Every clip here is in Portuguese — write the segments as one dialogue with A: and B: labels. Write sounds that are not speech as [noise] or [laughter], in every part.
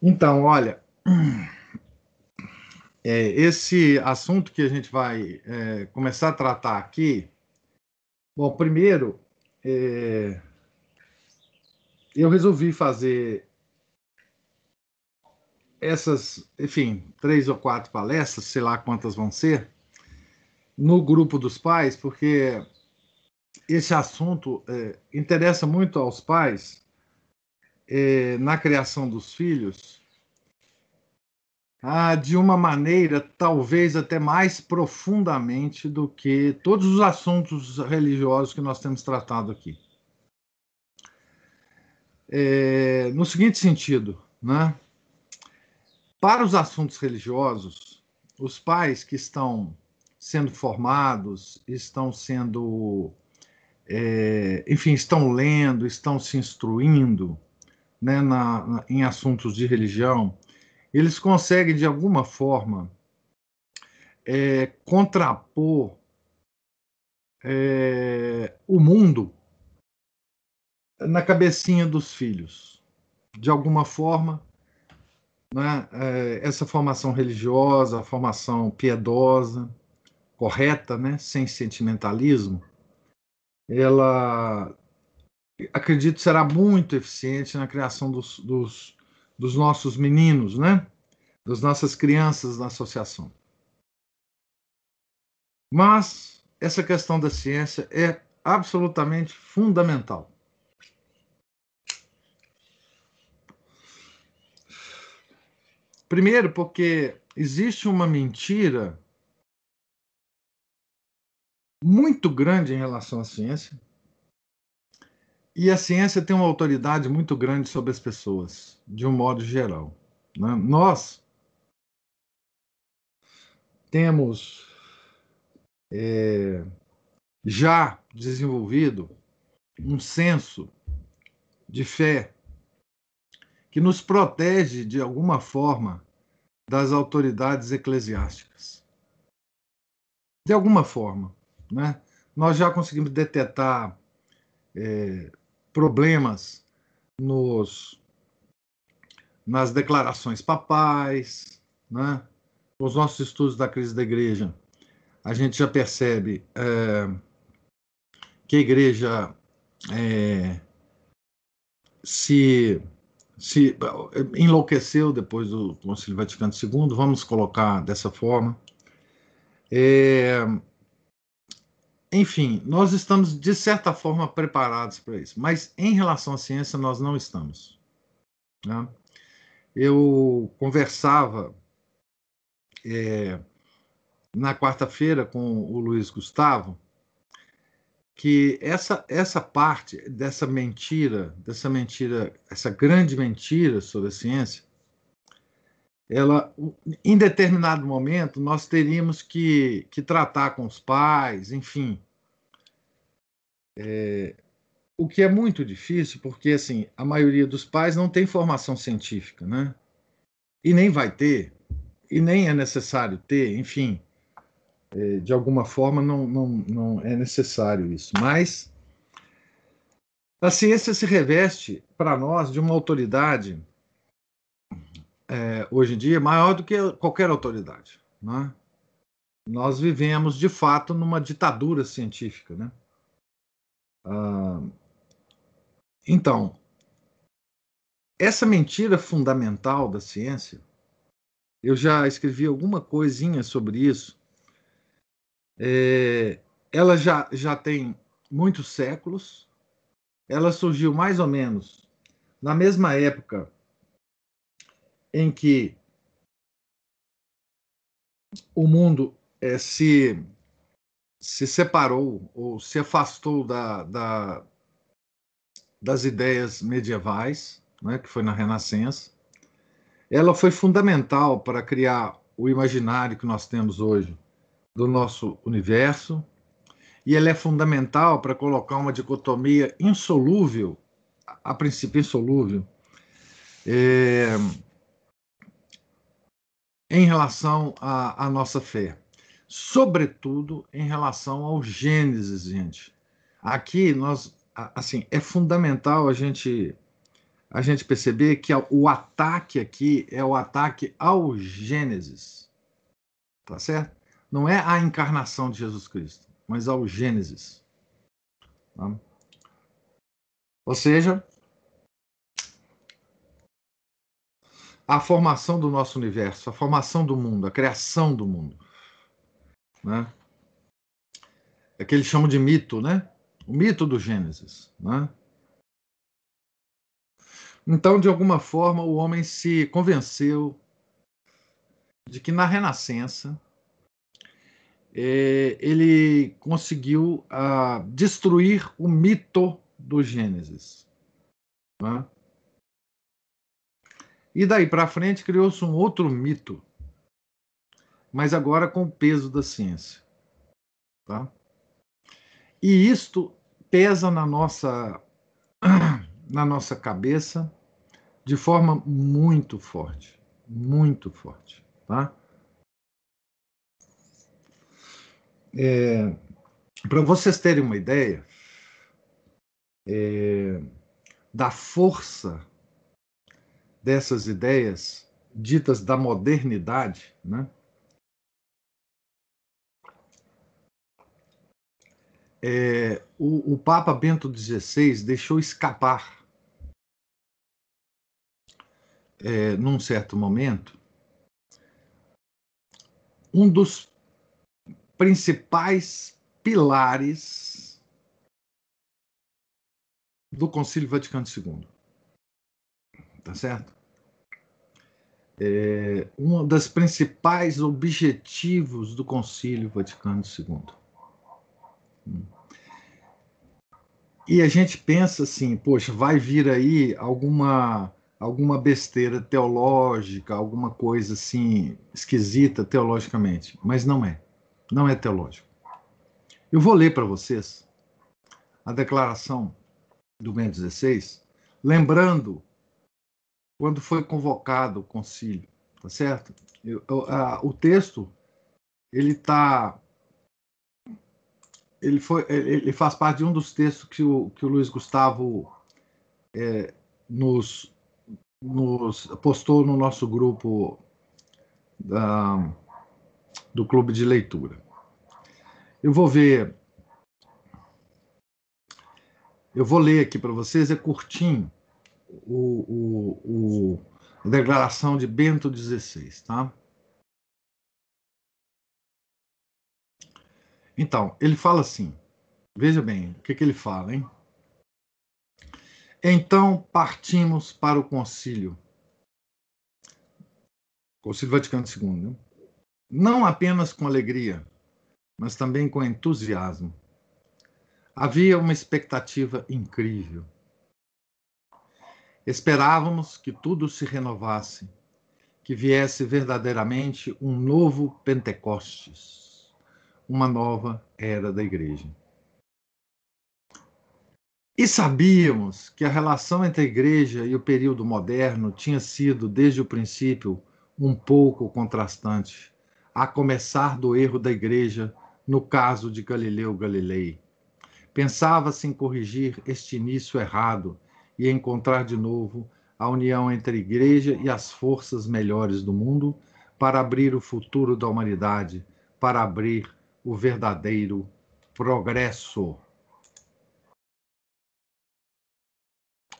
A: Então, olha, é, esse assunto que a gente vai é, começar a tratar aqui, bom, primeiro, é, eu resolvi fazer essas, enfim, três ou quatro palestras, sei lá quantas vão ser, no grupo dos pais, porque esse assunto é, interessa muito aos pais é, na criação dos filhos ah, de uma maneira talvez até mais profundamente do que todos os assuntos religiosos que nós temos tratado aqui. É, no seguinte sentido, né? para os assuntos religiosos, os pais que estão sendo formados, estão sendo, é, enfim, estão lendo, estão se instruindo, né, na, na, em assuntos de religião, eles conseguem, de alguma forma, é, contrapor é, o mundo na cabecinha dos filhos. De alguma forma, né, é, essa formação religiosa, a formação piedosa, correta, né, sem sentimentalismo, ela acredito, será muito eficiente na criação dos, dos, dos nossos meninos, né? Das nossas crianças na associação. Mas essa questão da ciência é absolutamente fundamental. Primeiro, porque existe uma mentira muito grande em relação à ciência e a ciência tem uma autoridade muito grande sobre as pessoas, de um modo geral. Né? Nós temos é, já desenvolvido um senso de fé que nos protege de alguma forma das autoridades eclesiásticas. De alguma forma. Né? Nós já conseguimos detectar é, problemas nos, nas declarações papais, né? os nossos estudos da crise da igreja, a gente já percebe é, que a igreja é, se, se enlouqueceu depois do Concílio Vaticano II, vamos colocar dessa forma. É, enfim, nós estamos, de certa forma, preparados para isso, mas em relação à ciência, nós não estamos. Né? Eu conversava é, na quarta-feira com o Luiz Gustavo que essa, essa parte dessa mentira, dessa mentira, essa grande mentira sobre a ciência, ela, em determinado momento, nós teríamos que, que tratar com os pais, enfim. É, o que é muito difícil, porque assim, a maioria dos pais não tem formação científica, né? E nem vai ter, e nem é necessário ter, enfim. É, de alguma forma, não, não, não é necessário isso. Mas a ciência se reveste para nós de uma autoridade é, hoje em dia maior do que qualquer autoridade. Né? Nós vivemos, de fato, numa ditadura científica. Né? Ah, então, essa mentira fundamental da ciência, eu já escrevi alguma coisinha sobre isso, é, ela já, já tem muitos séculos, ela surgiu mais ou menos na mesma época em que o mundo é, se, se separou ou se afastou da, da, das ideias medievais, né, que foi na Renascença, ela foi fundamental para criar o imaginário que nós temos hoje do nosso universo, e ela é fundamental para colocar uma dicotomia insolúvel, a princípio insolúvel, é, em relação à, à nossa fé. Sobretudo em relação ao Gênesis, gente. Aqui nós, assim, é fundamental a gente a gente perceber que o ataque aqui é o ataque ao Gênesis. Tá certo? Não é a encarnação de Jesus Cristo, mas ao Gênesis. Tá? Ou seja, a formação do nosso universo, a formação do mundo, a criação do mundo. Né? É que eles chamam de mito, né? O mito do Gênesis. Né? Então, de alguma forma, o homem se convenceu de que na Renascença é, ele conseguiu ah, destruir o mito do Gênesis. Né? E daí para frente criou-se um outro mito, mas agora com o peso da ciência. Tá? E isto pesa na nossa, [clears throat] na nossa cabeça de forma muito forte, muito forte, tá? É, Para vocês terem uma ideia é, da força dessas ideias ditas da modernidade, né? É, o, o Papa Bento XVI deixou escapar é, num certo momento, um dos principais pilares do Concílio Vaticano II. Tá certo? É, um dos principais objetivos do Concílio Vaticano II. E a gente pensa assim, poxa, vai vir aí alguma alguma besteira teológica, alguma coisa assim esquisita teologicamente, mas não é. Não é teológico. Eu vou ler para vocês a declaração do Bento XVI, lembrando quando foi convocado o concílio, tá certo? Eu, a, o texto ele está ele foi ele faz parte de um dos textos que o, que o Luiz Gustavo é, nos nos postou no nosso grupo da, do clube de leitura. Eu vou ver. Eu vou ler aqui para vocês, é curtinho, o, o, a declaração de Bento XVI, tá? Então, ele fala assim, veja bem, o que, que ele fala, hein? Então partimos para o concílio. Concílio Vaticano II. Né? Não apenas com alegria, mas também com entusiasmo. Havia uma expectativa incrível. Esperávamos que tudo se renovasse, que viesse verdadeiramente um novo Pentecostes, uma nova era da Igreja. E sabíamos que a relação entre a igreja e o período moderno tinha sido, desde o princípio, um pouco contrastante, a começar do erro da igreja no caso de Galileu Galilei. Pensava-se em corrigir este início errado e encontrar de novo a união entre a igreja e as forças melhores do mundo para abrir o futuro da humanidade, para abrir o verdadeiro progresso.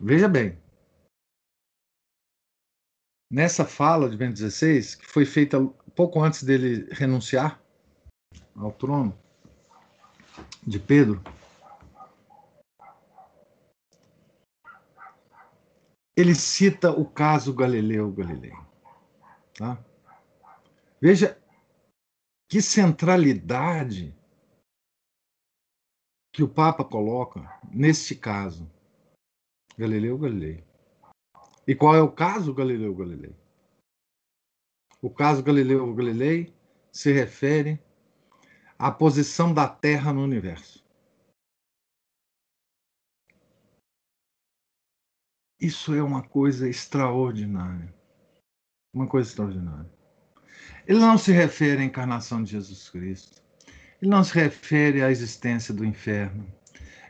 A: Veja bem, nessa fala de Bento XVI, que foi feita pouco antes dele renunciar ao trono de Pedro, ele cita o caso Galileu Galilei. Tá? Veja que centralidade que o Papa coloca neste caso. Galileu Galilei. E qual é o caso Galileu Galilei? O caso Galileu Galilei se refere à posição da Terra no universo. Isso é uma coisa extraordinária. Uma coisa extraordinária. Ele não se refere à encarnação de Jesus Cristo. Ele não se refere à existência do inferno.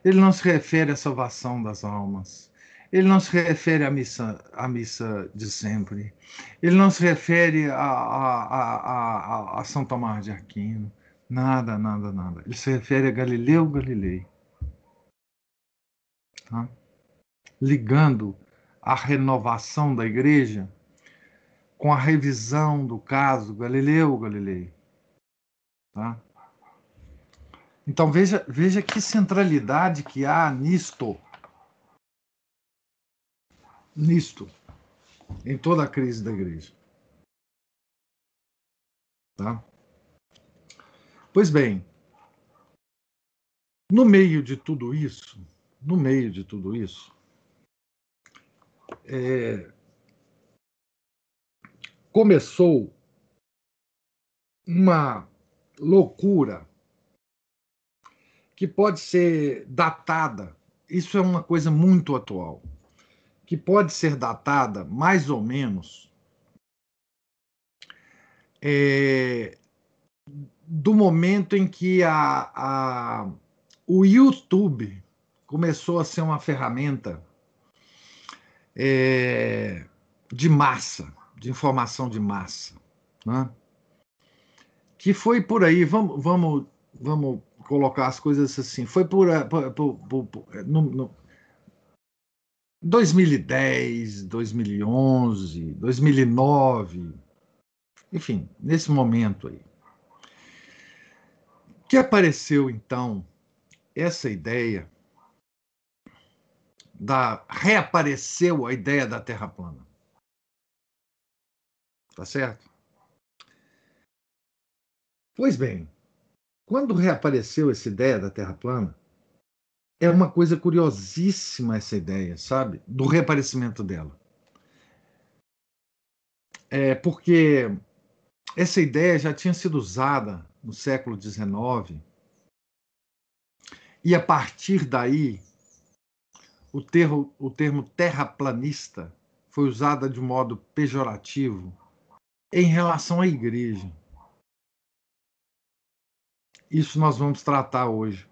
A: Ele não se refere à salvação das almas. Ele não se refere à missa, à missa de sempre. Ele não se refere a, a, a, a, São Tomás de Aquino. Nada, nada, nada. Ele se refere a Galileu Galilei. Tá? Ligando a renovação da igreja com a revisão do caso Galileu Galilei. Tá? Então veja, veja que centralidade que há nisto. Nisto. Em toda a crise da igreja. Tá? Pois bem, no meio de tudo isso, no meio de tudo isso, é, começou uma loucura que pode ser datada, isso é uma coisa muito atual, que pode ser datada mais ou menos é, do momento em que a, a, o YouTube começou a ser uma ferramenta é, de massa, de informação de massa. Né? Que foi por aí, vamos, vamos, vamos colocar as coisas assim. Foi por, eh, por, por, por no, no 2010, 2011, 2009, enfim, nesse momento aí. Que apareceu então essa ideia da reapareceu a ideia da Terra plana. Tá certo? Pois bem, quando reapareceu essa ideia da Terra plana, é uma coisa curiosíssima essa ideia, sabe? Do reaparecimento dela. É porque essa ideia já tinha sido usada no século XIX e a partir daí o termo, o termo terraplanista foi usado de modo pejorativo em relação à igreja. Isso nós vamos tratar hoje.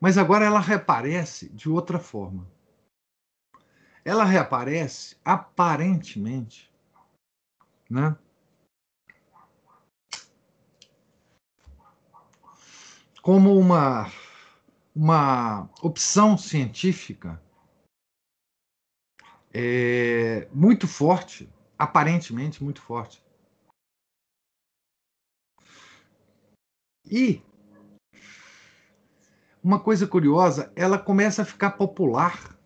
A: Mas agora ela reaparece de outra forma. Ela reaparece aparentemente, né? Como uma uma opção científica é, muito forte, aparentemente muito forte. E uma coisa curiosa, ela começa a ficar popular.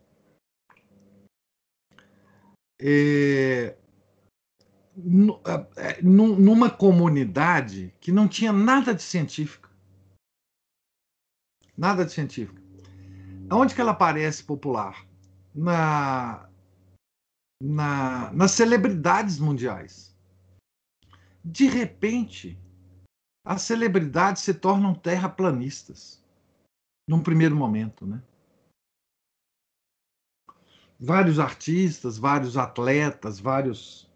A: É, é numa comunidade que não tinha nada de científica. Nada de científico. Onde que ela aparece popular? Na, na, nas celebridades mundiais. De repente, as celebridades se tornam terraplanistas, num primeiro momento, né? Vários artistas, vários atletas, vários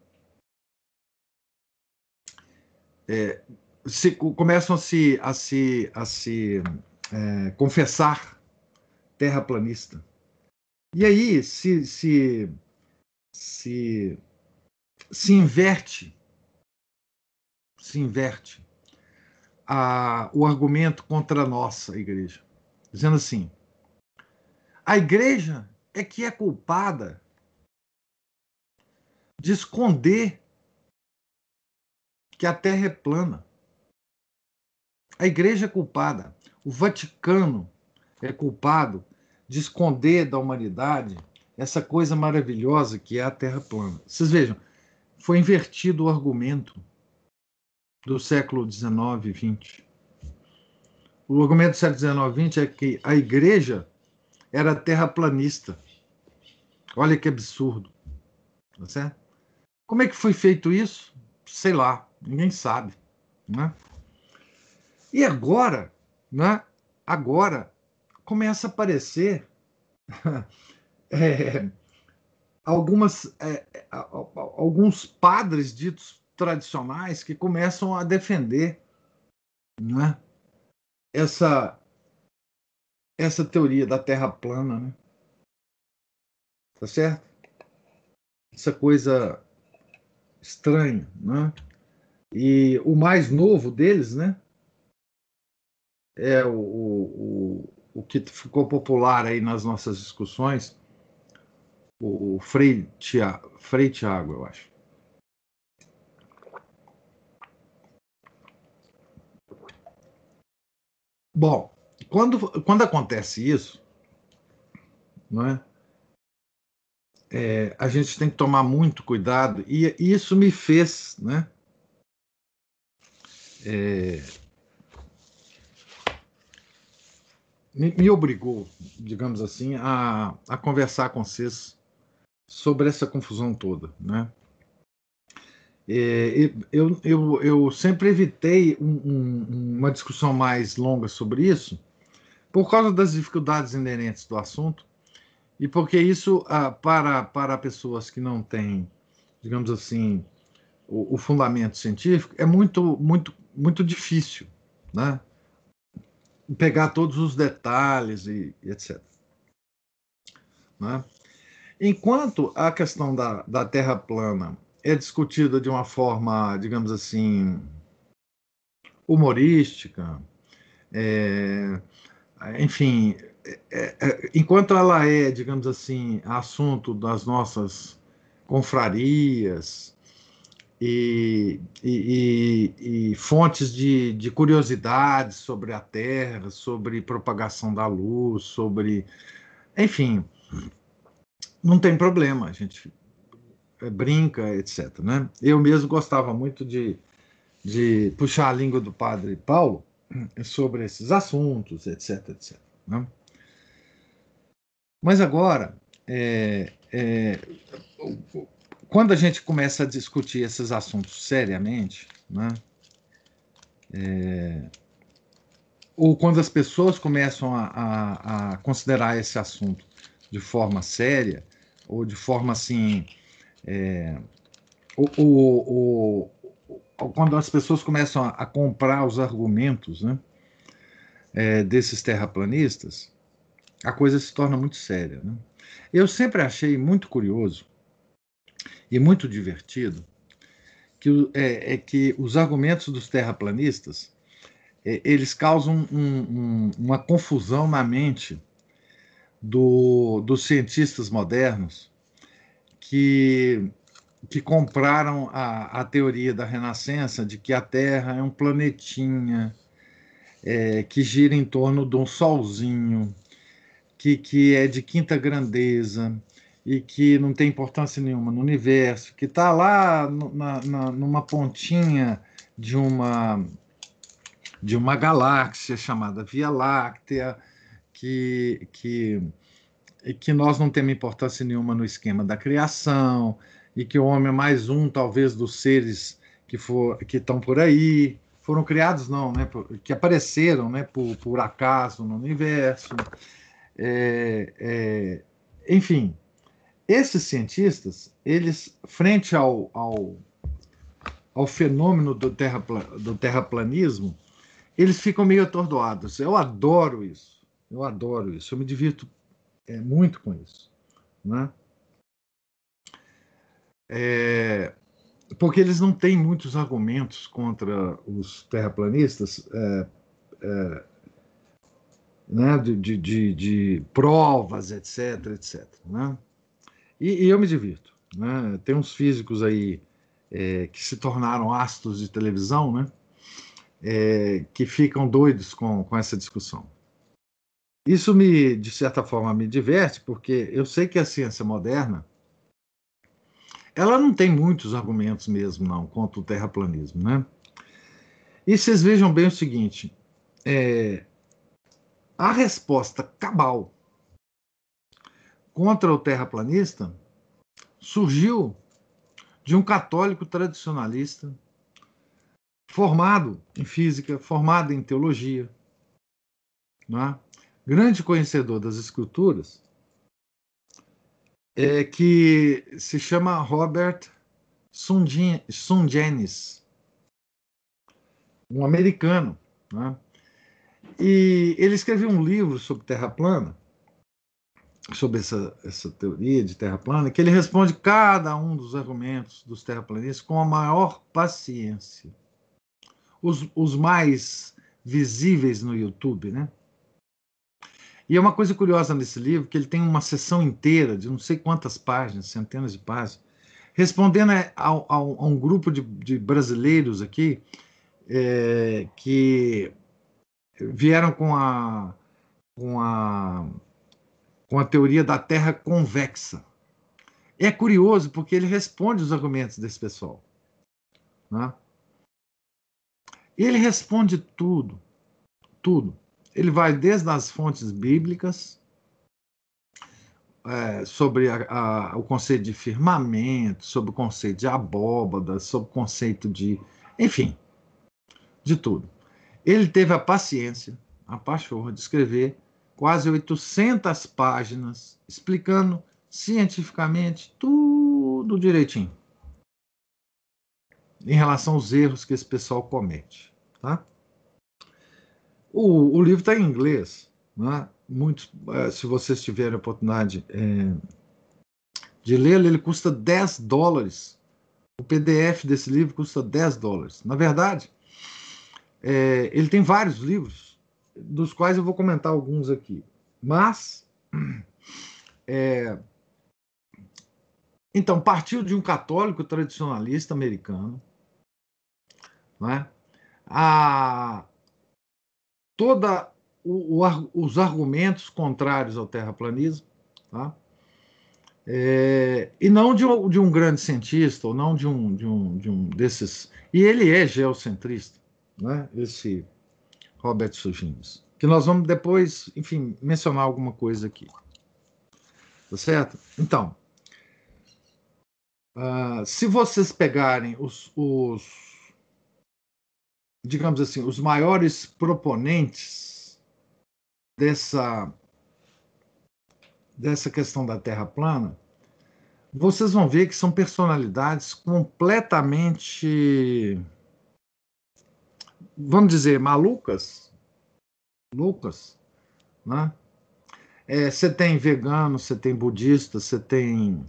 A: é, se, começam a se, a se, a se é, confessar terraplanista. E aí se, se, se, se inverte, se inverte a, o argumento contra a nossa igreja, dizendo assim: a igreja é que é culpada de esconder que a Terra é plana. A igreja é culpada. O Vaticano é culpado de esconder da humanidade essa coisa maravilhosa que é a Terra plana. Vocês vejam, foi invertido o argumento do século XIX e XX. O argumento do século XIX e XX é que a igreja era terraplanista. Olha que absurdo. Tá certo? Como é que foi feito isso? sei lá, ninguém sabe. Né? E agora, né? agora começa a aparecer [laughs] é, algumas, é, alguns padres ditos tradicionais que começam a defender né, essa, essa teoria da Terra plana. Né? Tá certo? Essa coisa estranha. Né? E o mais novo deles, né? É o, o, o que ficou popular aí nas nossas discussões, o Frei Tiago, Frei Tiago eu acho. Bom, quando, quando acontece isso, não é? é? a gente tem que tomar muito cuidado, e, e isso me fez, né? É, me, me, obrigou, digamos assim, a, a conversar com vocês sobre essa confusão toda, né? É, eu, eu, eu sempre evitei um, um, uma discussão mais longa sobre isso, por causa das dificuldades inerentes do assunto, e porque isso, ah, para, para pessoas que não têm, digamos assim, o, o, fundamento científico, é muito, muito, muito difícil, né? Pegar todos os detalhes e, e etc. Né? Enquanto a questão da, da Terra plana é discutida de uma forma, digamos assim, humorística, é, enfim, é, é, enquanto ela é, digamos assim, assunto das nossas confrarias e, e, e, fontes de, de curiosidades sobre a Terra, sobre propagação da luz, sobre. Enfim, não tem problema, a gente é, brinca, etc. Né? Eu mesmo gostava muito de, de puxar a língua do padre Paulo sobre esses assuntos, etc. etc né? Mas agora, é, é, quando a gente começa a discutir esses assuntos seriamente, né? É, ou quando as pessoas começam a, a, a, considerar esse assunto de forma séria, ou de forma assim, é, o, o, o, quando as pessoas começam a, a comprar os argumentos né, é, desses terraplanistas, a coisa se torna muito séria. Né? Eu sempre achei muito curioso e muito divertido que, é, é que os argumentos dos terraplanistas é, eles causam um, um, uma confusão na mente do, dos cientistas modernos que, que compraram a, a teoria da Renascença de que a Terra é um planetinha é, que gira em torno de um solzinho, que, que é de quinta grandeza e que não tem importância nenhuma no universo, que está lá na, na, numa pontinha de uma de uma galáxia chamada Via Láctea, que, que que nós não temos importância nenhuma no esquema da criação, e que o homem é mais um, talvez, dos seres que for, que estão por aí, foram criados não, né, que apareceram, né, por, por acaso no universo, é, é, enfim, esses cientistas, eles frente ao, ao, ao fenômeno do, terra, do terraplanismo, eles ficam meio atordoados. Eu adoro isso, eu adoro isso, eu me divirto é, muito com isso. Né? É, porque eles não têm muitos argumentos contra os terraplanistas, é, é, né, de, de, de, de, provas, etc, etc. Né? E, e, eu me divirto. Né? Tem uns físicos aí é, que se tornaram astros de televisão, né? É, que ficam doidos com, com essa discussão. Isso me, de certa forma, me diverte, porque eu sei que a ciência moderna ela não tem muitos argumentos mesmo, não, contra o terraplanismo, né? E vocês vejam bem o seguinte: é, a resposta cabal contra o terraplanista surgiu de um católico tradicionalista, formado em física, formado em teologia, é? grande conhecedor das escrituras, é, que se chama Robert Sungenis, um americano. É? E ele escreveu um livro sobre terra plana, sobre essa, essa teoria de terra plana, que ele responde cada um dos argumentos dos terraplanistas com a maior paciência. Os, os mais visíveis no YouTube, né? E é uma coisa curiosa nesse livro, que ele tem uma sessão inteira, de não sei quantas páginas, centenas de páginas, respondendo a, a, a um grupo de, de brasileiros aqui é, que vieram com a, com, a, com a teoria da Terra convexa. É curioso porque ele responde os argumentos desse pessoal. Né? Ele responde tudo, tudo. Ele vai desde as fontes bíblicas, é, sobre a, a, o conceito de firmamento, sobre o conceito de abóbada, sobre o conceito de. Enfim, de tudo. Ele teve a paciência, a pachorra, de escrever quase 800 páginas explicando cientificamente tudo direitinho em relação aos erros que esse pessoal comete. Tá? O, o livro está em inglês. Né? Muitos, eh, se vocês tiverem a oportunidade é, de lê-lo, ele custa 10 dólares. O PDF desse livro custa 10 dólares. Na verdade, é, ele tem vários livros, dos quais eu vou comentar alguns aqui. Mas, [clears throat] é, então, partiu de um católico tradicionalista americano, né? a, toda o, o, os argumentos contrários ao terraplanismo, tá? É, e não de um, de um, grande cientista, ou não de um, de um, de um desses. E ele é geocentrista, né? esse Robert Sugines, que nós vamos depois, enfim, mencionar alguma coisa aqui. Tá certo? Então, uh, se vocês pegarem os, os digamos assim, os maiores proponentes dessa, dessa questão da Terra plana, vocês vão ver que são personalidades completamente, vamos dizer, malucas, loucas, né? É, você tem vegano, você tem budista, você tem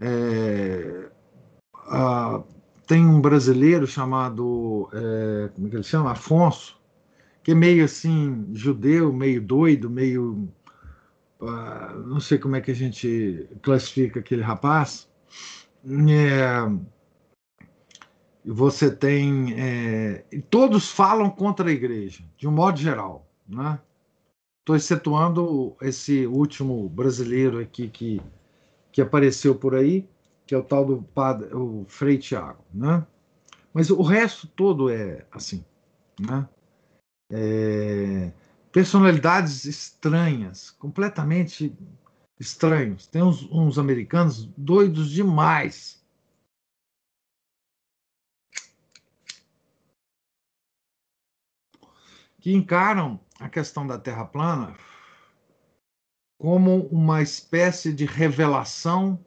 A: é, tem um brasileiro chamado, é, como é que ele chama? Afonso, que é meio assim, judeu, meio doido, meio. Uh, não sei como é que a gente classifica aquele rapaz. É, você tem. É, todos falam contra a igreja, de um modo geral. Né? Estou excetuando esse último brasileiro aqui que, que apareceu por aí que é o tal do padre, o Frei Tiago, né? Mas o resto todo é assim, né? É, personalidades estranhas, completamente estranhos. Tem uns, uns americanos doidos demais. Que encaram a questão da Terra plana como uma espécie de revelação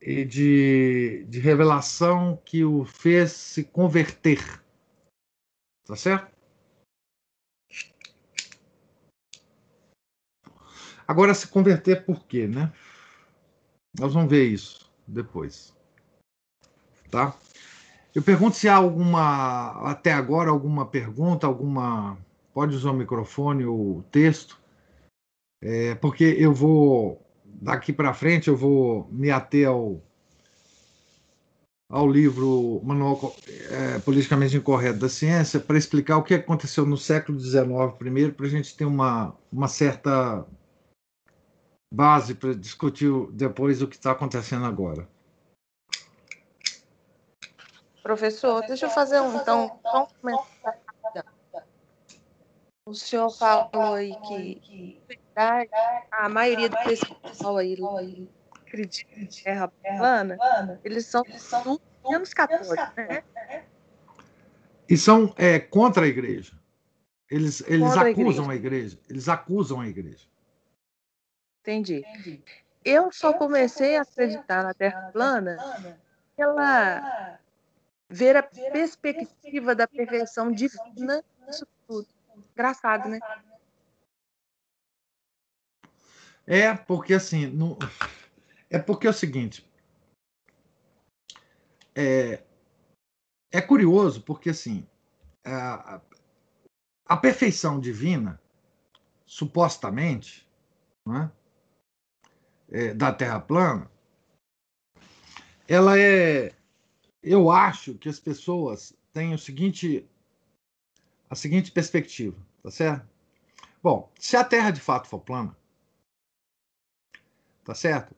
A: e de, de revelação que o fez se converter. Tá certo? Agora, se converter por quê, né? Nós vamos ver isso depois. Tá? Eu pergunto se há alguma, até agora, alguma pergunta, alguma. Pode usar o microfone ou texto, é, porque eu vou daqui para frente eu vou me ater ao, ao livro Manual é, Politicamente Incorreto da Ciência para explicar o que aconteceu no século XIX primeiro, para a gente ter uma, uma certa base para discutir depois o que está acontecendo agora.
B: Professor, deixa eu fazer um, então, um comentário. O senhor falou aí que a maioria do pessoal aí acreditam em terra plana, eles são, menos católicos, né?
A: E são é, contra a igreja. Eles, eles
B: Contra a
A: acusam
B: igreja.
A: a igreja. Eles acusam a igreja.
B: Entendi. Eu só comecei a acreditar na Terra plana pela ver a perspectiva da perfeição divina nisso tudo. Engraçado, né?
A: É, porque assim. não- É porque é o seguinte. É, é curioso, porque assim. A, a- a perfeição divina, supostamente, né, é, da Terra plana, ela é. Eu acho que as pessoas têm o seguinte. A seguinte perspectiva, tá certo? Bom, se a Terra de fato for plana, tá certo?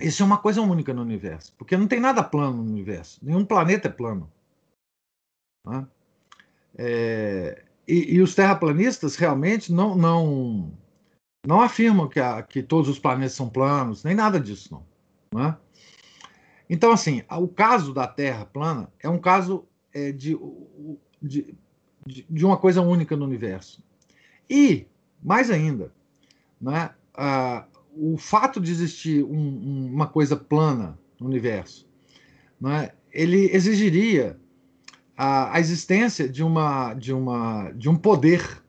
A: Isso é uma coisa única no universo, porque não tem nada plano no universo, nenhum planeta é plano. né? É, e, e os terraplanistas realmente não não não afirmam que, a- que todos os planetas são planos, nem nada disso não. né? Então assim, o caso da Terra plana é um caso é, de, de, de, uma coisa única no universo. E mais ainda, né? o fato de existir um- uma coisa plana no universo, né, ele exigiria a, a existência de uma de uma de um poder,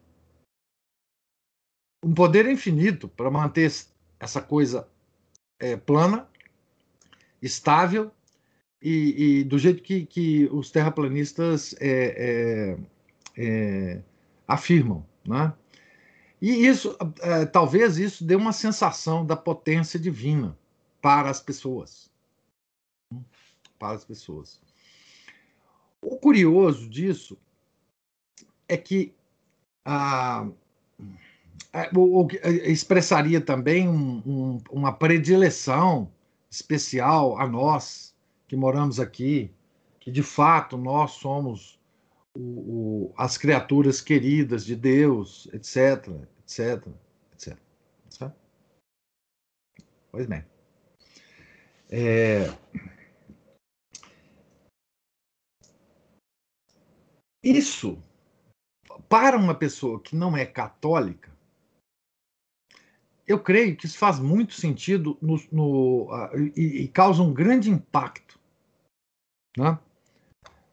A: um poder infinito para manter essa coisa é, plana, estável e, e do jeito que, que os terraplanistas é, é, é, afirmam, né? E isso, eh, talvez isso dê uma sensação da potência divina para as pessoas. Para as pessoas. O curioso disso é que ah, eh, expressaria também um- um- uma predileção especial a nós que moramos aqui, que de fato nós somos o- o- as criaturas queridas de Deus, etc, etc, etc. Pois bem. É, Isso, para uma pessoa que não é católica, eu creio que isso faz muito sentido no, no, e, e causa um grande impacto. Né?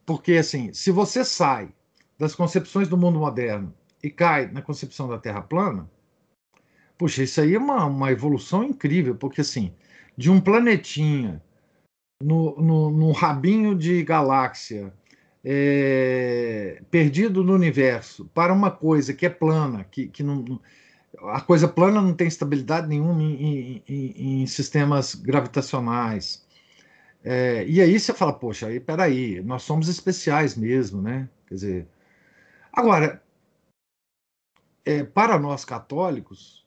A: Porque, assim, se você sai das concepções do mundo moderno e cai na concepção da Terra plana, puxa, isso aí é uma, uma evolução incrível, porque, assim, de um planetinha no, no, num rabinho de galáxia, é, perdido no universo, para uma coisa que é plana, que, que não- a coisa plana não tem estabilidade nenhuma em, em- em- em sistemas gravitacionais. É, e aí você fala, poxa, aí peraí, nós somos especiais mesmo, né? Quer dizer, agora, é, para nós católicos,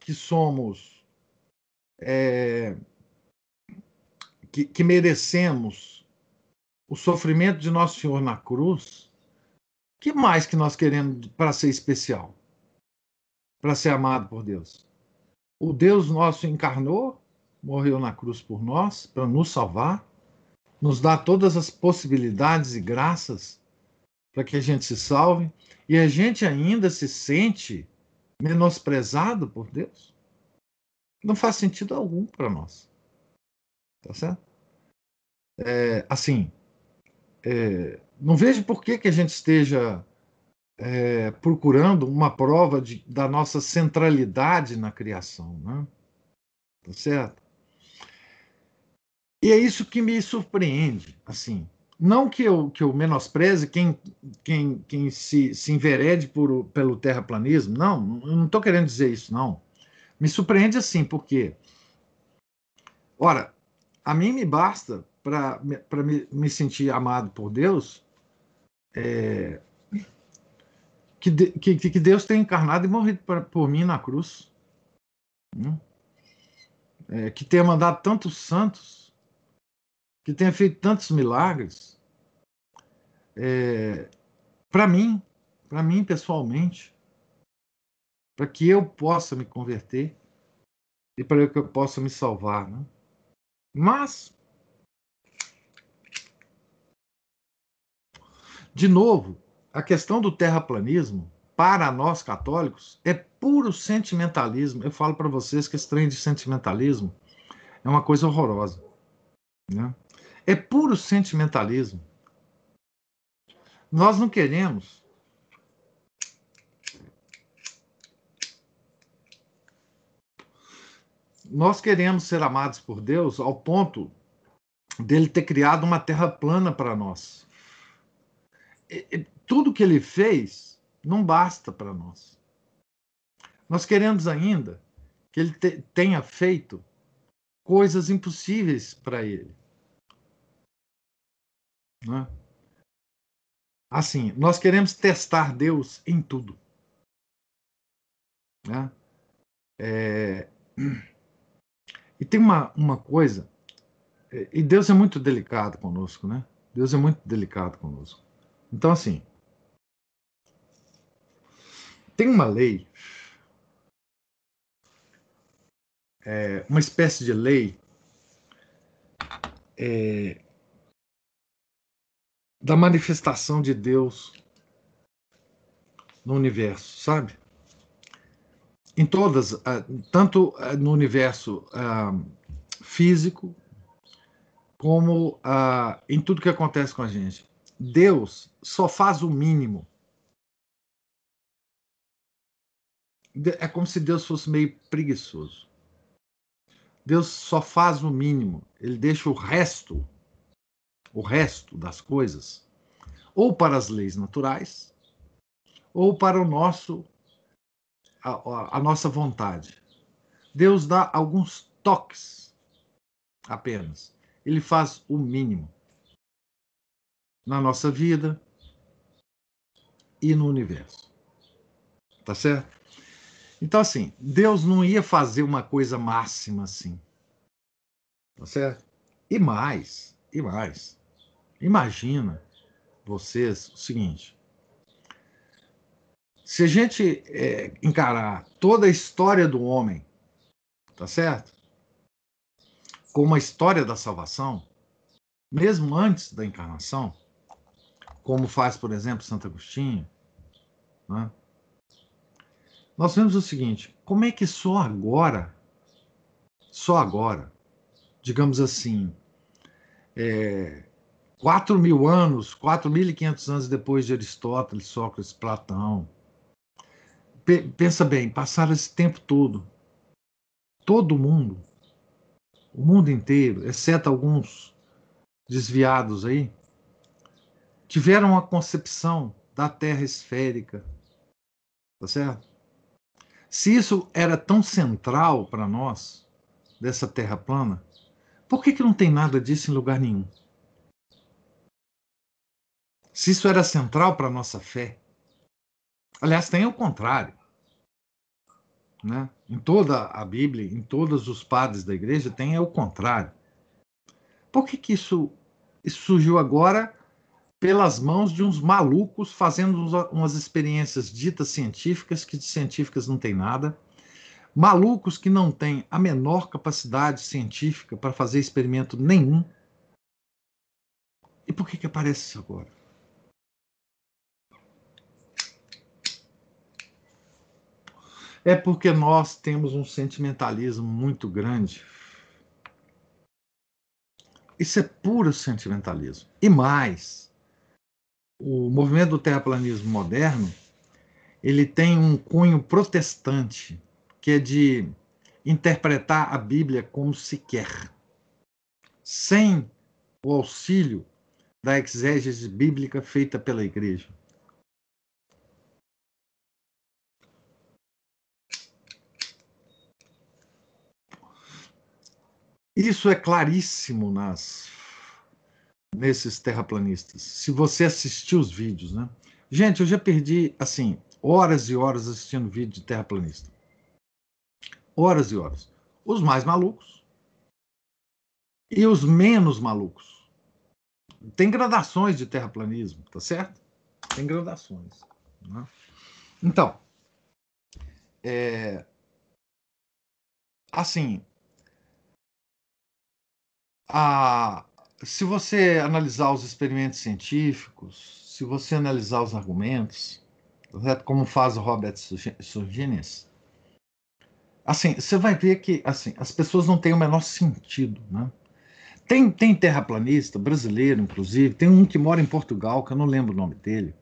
A: que somos, é, que, que merecemos o sofrimento de Nosso Senhor na cruz, que mais que nós queremos para ser especial? Para ser amado por Deus? O Deus nosso encarnou, morreu na cruz por nós, para nos salvar, nos dá todas as possibilidades e graças para que a gente se salve, e a gente ainda se sente menosprezado por Deus? Não faz sentido algum para nós. Tá certo? É, assim, é, não vejo por que, que a gente esteja é, procurando uma prova de, da nossa centralidade na criação, né? Tá certo? E é isso que me surpreende, assim. Não que eu, que eu menospreze quem, quem, quem se, se enverede por, pelo terraplanismo, não, eu não estou querendo dizer isso, não. Me surpreende assim, porque, ora, a mim me basta para me, me sentir amado por Deus é, que, que, que Deus tenha encarnado e morrido pra, por mim na cruz. Hum? É, que tenha mandado tantos santos, que tenha feito tantos milagres. É, para mim, para mim pessoalmente, para que eu possa me converter e para que eu possa me salvar. Né? Mas, de novo, a questão do terraplanismo, para nós católicos, é puro sentimentalismo. Eu falo para vocês que esse trem de sentimentalismo é uma coisa horrorosa. Né? É puro sentimentalismo. Nós não queremos nós queremos ser amados por Deus ao ponto dele ter criado uma terra plana para nós. E, e, tudo que ele fez não basta para nós. Nós queremos ainda que ele te, tenha feito coisas impossíveis para ele. Né? Assim, nós queremos testar Deus em tudo. Né? É... [clears throat] E tem uma, uma coisa, e Deus é muito delicado conosco, né? Deus é muito delicado conosco. Então, assim, tem uma lei, é, uma espécie de lei é, da manifestação de Deus no universo, sabe? em todas, ah, tanto ah, no universo ah, físico, como em tudo que acontece com a gente. Deus só faz o mínimo. É como se Deus fosse meio preguiçoso. Deus só faz o mínimo, ele deixa o resto, o resto das coisas, ou para as leis naturais, ou para o nosso a, a nossa vontade. Deus dá alguns toques apenas. Ele faz o mínimo na nossa vida e no universo. Tá certo? Então, assim, Deus não ia fazer uma coisa máxima assim. Tá certo? E mais, e mais. Imagina vocês o seguinte: se a gente é, encarar toda a história do homem, tá certo? Como uma história da salvação, mesmo antes da encarnação, como faz, por exemplo, Santo Agostinho, né? nós vemos o seguinte: como é que só agora, só agora, digamos assim, é, 4 mil anos, 4.500 anos depois de Aristóteles, Sócrates, Platão, pensa bem, passaram esse tempo todo, todo mundo, o mundo inteiro, exceto alguns desviados aí, tiveram uma concepção da Terra esférica, tá certo? Se isso era tão central para nós, dessa Terra plana, por que, que não tem nada disso em lugar nenhum? Se isso era central para a nossa fé, Aliás, tem o contrário. Né? Em toda a Bíblia, em todos os padres da igreja, tem o contrário. Por que, que isso, isso surgiu agora pelas mãos de uns malucos fazendo umas experiências ditas científicas, que de científicas não tem nada, malucos que não têm a menor capacidade científica para fazer experimento nenhum. E por que, que aparece isso agora? É porque nós temos um sentimentalismo muito grande. Isso é puro sentimentalismo. E mais, o movimento do terraplanismo moderno, ele tem um cunho protestante, que é de interpretar a Bíblia como se quer, sem o auxílio da exégese bíblica feita pela igreja. Isso é claríssimo nas nesses terraplanistas. Se você assistir os vídeos, né? Gente, eu já perdi assim horas e horas assistindo vídeo de terraplanista. Horas e horas. Os mais malucos e os menos malucos. Tem gradações de terraplanismo, tá certo? Tem gradações. Né? Então, é, assim, a, se você analisar os experimentos científicos, se você analisar os argumentos, como faz o Robert Surgines, assim, você vai ver que assim, as pessoas não têm o menor sentido, né? Tem, tem terraplanista brasileiro, inclusive, tem um que mora em Portugal, que eu não lembro o nome dele.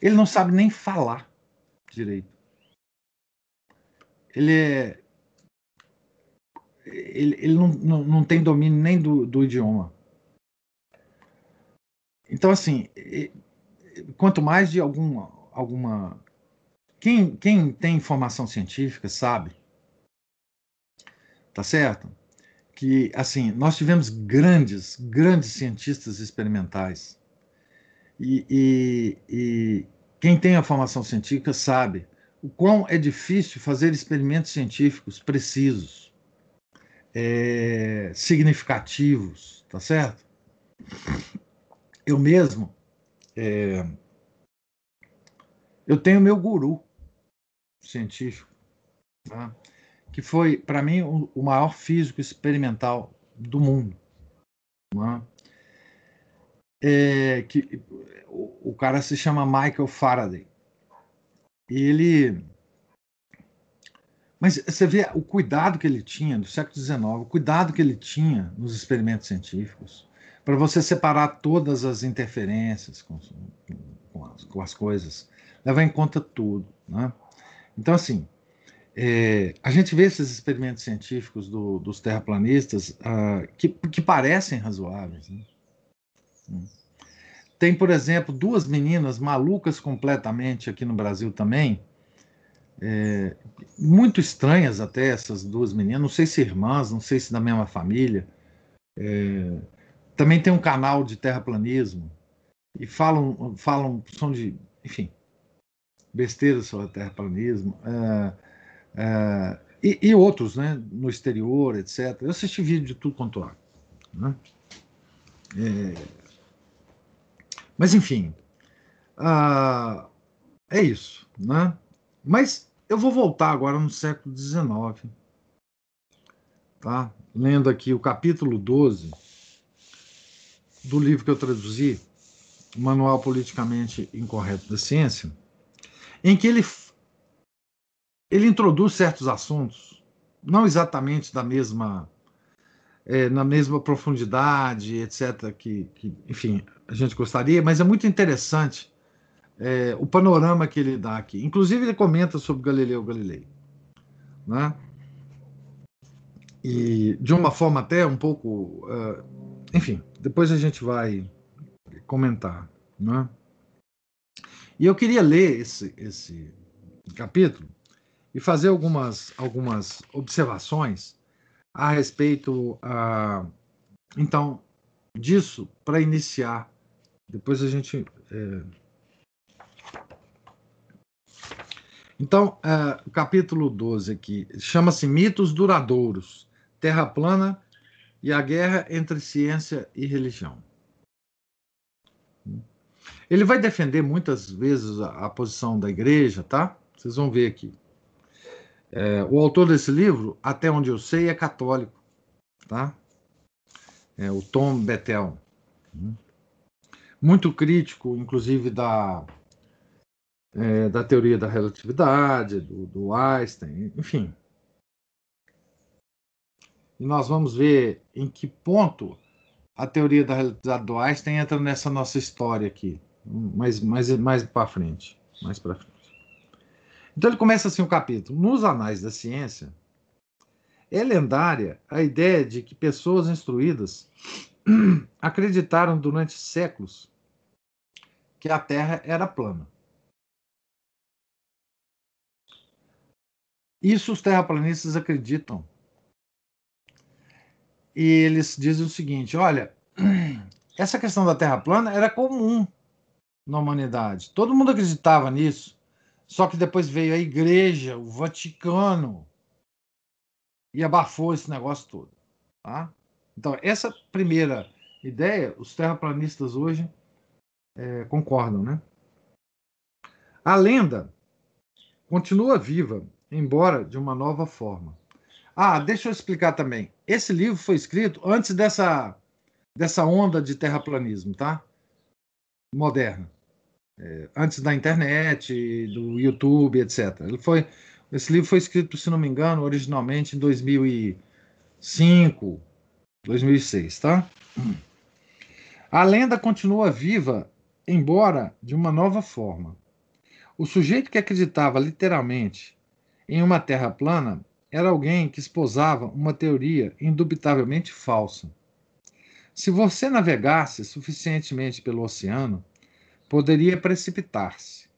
A: Ele não sabe nem falar direito. Ele é. Ele, ele não, não, não tem domínio nem do, do idioma. Então, assim, quanto mais de alguma. alguma quem, quem tem informação científica sabe, tá certo? Que, assim, nós tivemos grandes, grandes cientistas experimentais. E, e, e quem tem a formação científica sabe o quão é difícil fazer experimentos científicos precisos, é, significativos, tá certo? Eu mesmo, é, eu tenho meu guru científico, tá? que foi, para mim, o, maior físico experimental do mundo. Tá? É, que, o, o cara se chama Michael Faraday. E ele. Mas você vê o cuidado que ele tinha no século XIX, o cuidado que ele tinha nos experimentos científicos, para você separar todas as interferências com, com, as, com as, coisas, levar em conta tudo. Né? Então, assim, é, a gente vê esses experimentos científicos do, dos terraplanistas uh, que, que, parecem razoáveis. Né? Tem, por exemplo, duas meninas malucas completamente aqui no Brasil também, é, muito estranhas até essas duas meninas, não sei se irmãs, não sei se da mesma família. É, também tem um canal de terraplanismo e falam, falam são de, enfim, besteiras sobre terraplanismo. É, é, e, e, outros, né, no exterior, etc. Eu assisti vídeo de tudo quanto há. Né? É, mas, enfim, uh, é isso. Né? Mas eu vou voltar agora no século XIX, tá? lendo aqui o capítulo 12 do livro que eu traduzi, Manual Politicamente Incorreto da Ciência, em que ele, ele introduz certos assuntos, não exatamente da mesma é, na mesma profundidade, etc., que, que, enfim, a gente gostaria, mas é muito interessante é, o panorama que ele dá aqui. Inclusive, ele comenta sobre Galileu Galilei. Né? E de uma forma até um pouco. Uh, enfim, depois a gente vai comentar. Né? E eu queria ler esse, esse capítulo e fazer algumas, algumas observações a respeito, uh, então, disso para iniciar. Depois a gente. É... Então, uh, o capítulo 12 aqui chama-se Mitos Duradouros, Terra Plana e a Guerra entre Ciência e Religião. Ele vai defender muitas vezes a, a posição da igreja, tá? Vocês vão ver aqui. É, o autor desse livro, até onde eu sei, é católico, tá? É o Tom Bettel. Muito crítico, inclusive, da, é, da teoria da relatividade, do, do Einstein, enfim. E nós vamos ver em que ponto a teoria da relatividade do Einstein entra nessa nossa história aqui, mais, mais, mais para frente, mais para frente. Então ele começa assim o capítulo. Nos anais da ciência, é lendária a ideia de que pessoas instruídas [clears throat] acreditaram durante séculos que a Terra era plana. Isso os terraplanistas acreditam. E eles dizem o seguinte: olha, [clears throat] essa questão da Terra plana era comum na humanidade. Todo mundo acreditava nisso. Só que depois veio a igreja, o Vaticano, e abafou esse negócio todo. Tá? Então, essa primeira ideia, os terraplanistas hoje é, concordam. Né? A lenda continua viva, embora de uma nova forma. Ah, deixa eu explicar também. Esse livro foi escrito antes dessa, dessa onda de terraplanismo, tá? Moderna. É, antes da internet, do YouTube, etc. Ele foi, esse livro foi escrito, se não me engano, originalmente em 2005, 2006, tá? A lenda continua viva, embora de uma nova forma. O sujeito que acreditava literalmente em uma terra plana era alguém que esposava uma teoria indubitavelmente falsa. Se você navegasse suficientemente pelo oceano, poderia precipitar-se.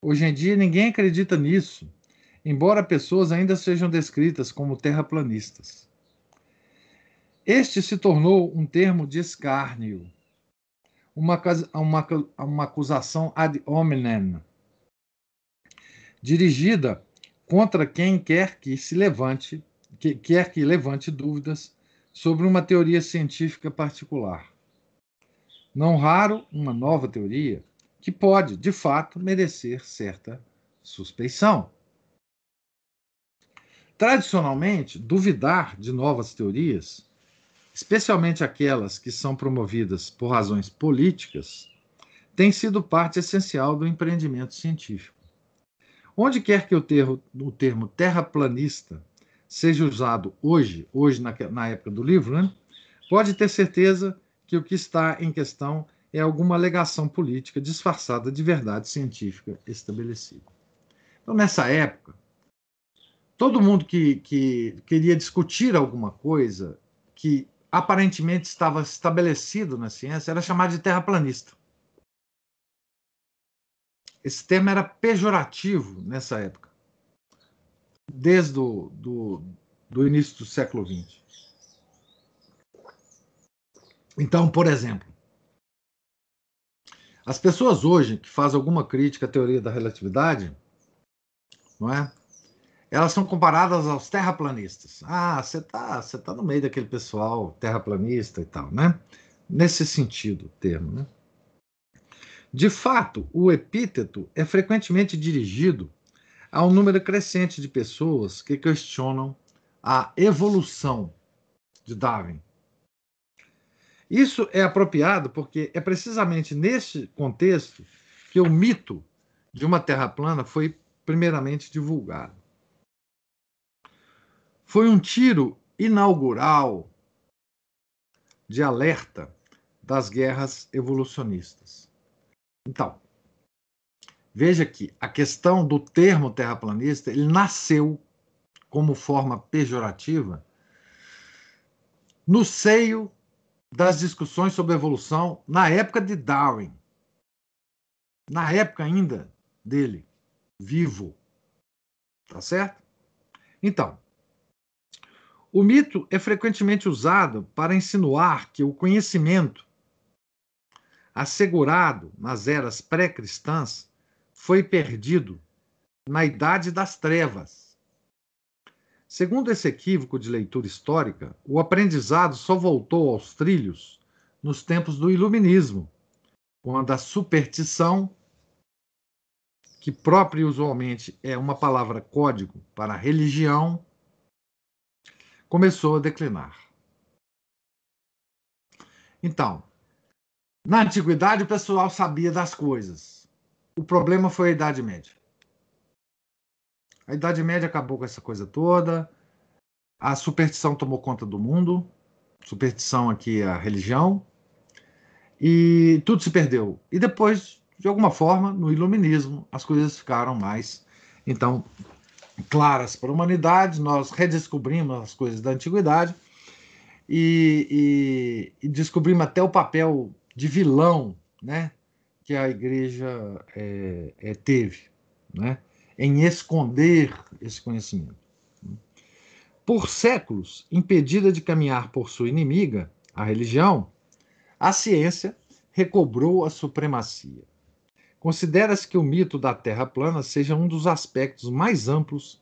A: Hoje em dia ninguém acredita nisso, embora pessoas ainda sejam descritas como terraplanistas. Este se tornou um termo de escárnio, uma, uma, uma acusação ad hominem, dirigida contra quem quer que se levante, que quer que levante dúvidas sobre uma teoria científica particular. Não raro, uma nova teoria que pode, de fato, merecer certa suspeição. Tradicionalmente, duvidar de novas teorias, especialmente aquelas que são promovidas por razões políticas, tem sido parte essencial do empreendimento científico. Onde quer que o termo, o termo terraplanista seja usado hoje, hoje na, na época do livro, né, pode ter certeza que o que está em questão é alguma alegação política disfarçada de verdade científica estabelecida. Então, nessa época, todo mundo que, que queria discutir alguma coisa que aparentemente estava estabelecido na ciência era chamado de terraplanista. Esse termo era pejorativo nessa época, desde o do, do início do século XX. Então, por exemplo, as pessoas hoje que fazem alguma crítica à teoria da relatividade, não é? Elas são comparadas aos terraplanistas. Ah, você tá, você tá no meio daquele pessoal terraplanista e tal, né? Nesse sentido, termo, né? De fato, o epíteto é frequentemente dirigido a um número crescente de pessoas que questionam a evolução de Darwin. Isso é apropriado porque é precisamente neste contexto que o mito de uma Terra plana foi primeiramente divulgado. Foi um tiro inaugural de alerta das guerras evolucionistas. Então, veja que a questão do termo terraplanista, ele nasceu como forma pejorativa no seio das discussões sobre evolução na época de Darwin. Na época ainda dele, vivo. Tá certo? Então, o mito é frequentemente usado para insinuar que o conhecimento assegurado nas eras pré-cristãs, foi perdido na Idade das Trevas. Segundo esse equívoco de leitura histórica, o aprendizado só voltou aos trilhos nos tempos do Iluminismo, quando a superstição, que própria usualmente é uma palavra código para religião, começou a declinar. Então, na antiguidade, o pessoal sabia das coisas. O problema foi a Idade Média. A Idade Média acabou com essa coisa toda. A superstição tomou conta do mundo. Superstição aqui é a religião. E tudo se perdeu. E depois, de alguma forma, no iluminismo, as coisas ficaram mais, então, claras para a humanidade. Nós redescobrimos as coisas da antiguidade e, e, e descobrimos até o papel de vilão né, que a igreja é, é, teve né, em esconder esse conhecimento. Por séculos, impedida de caminhar por sua inimiga, a religião, a ciência recobrou a supremacia. Considera-se que o mito da Terra plana seja um dos aspectos mais amplos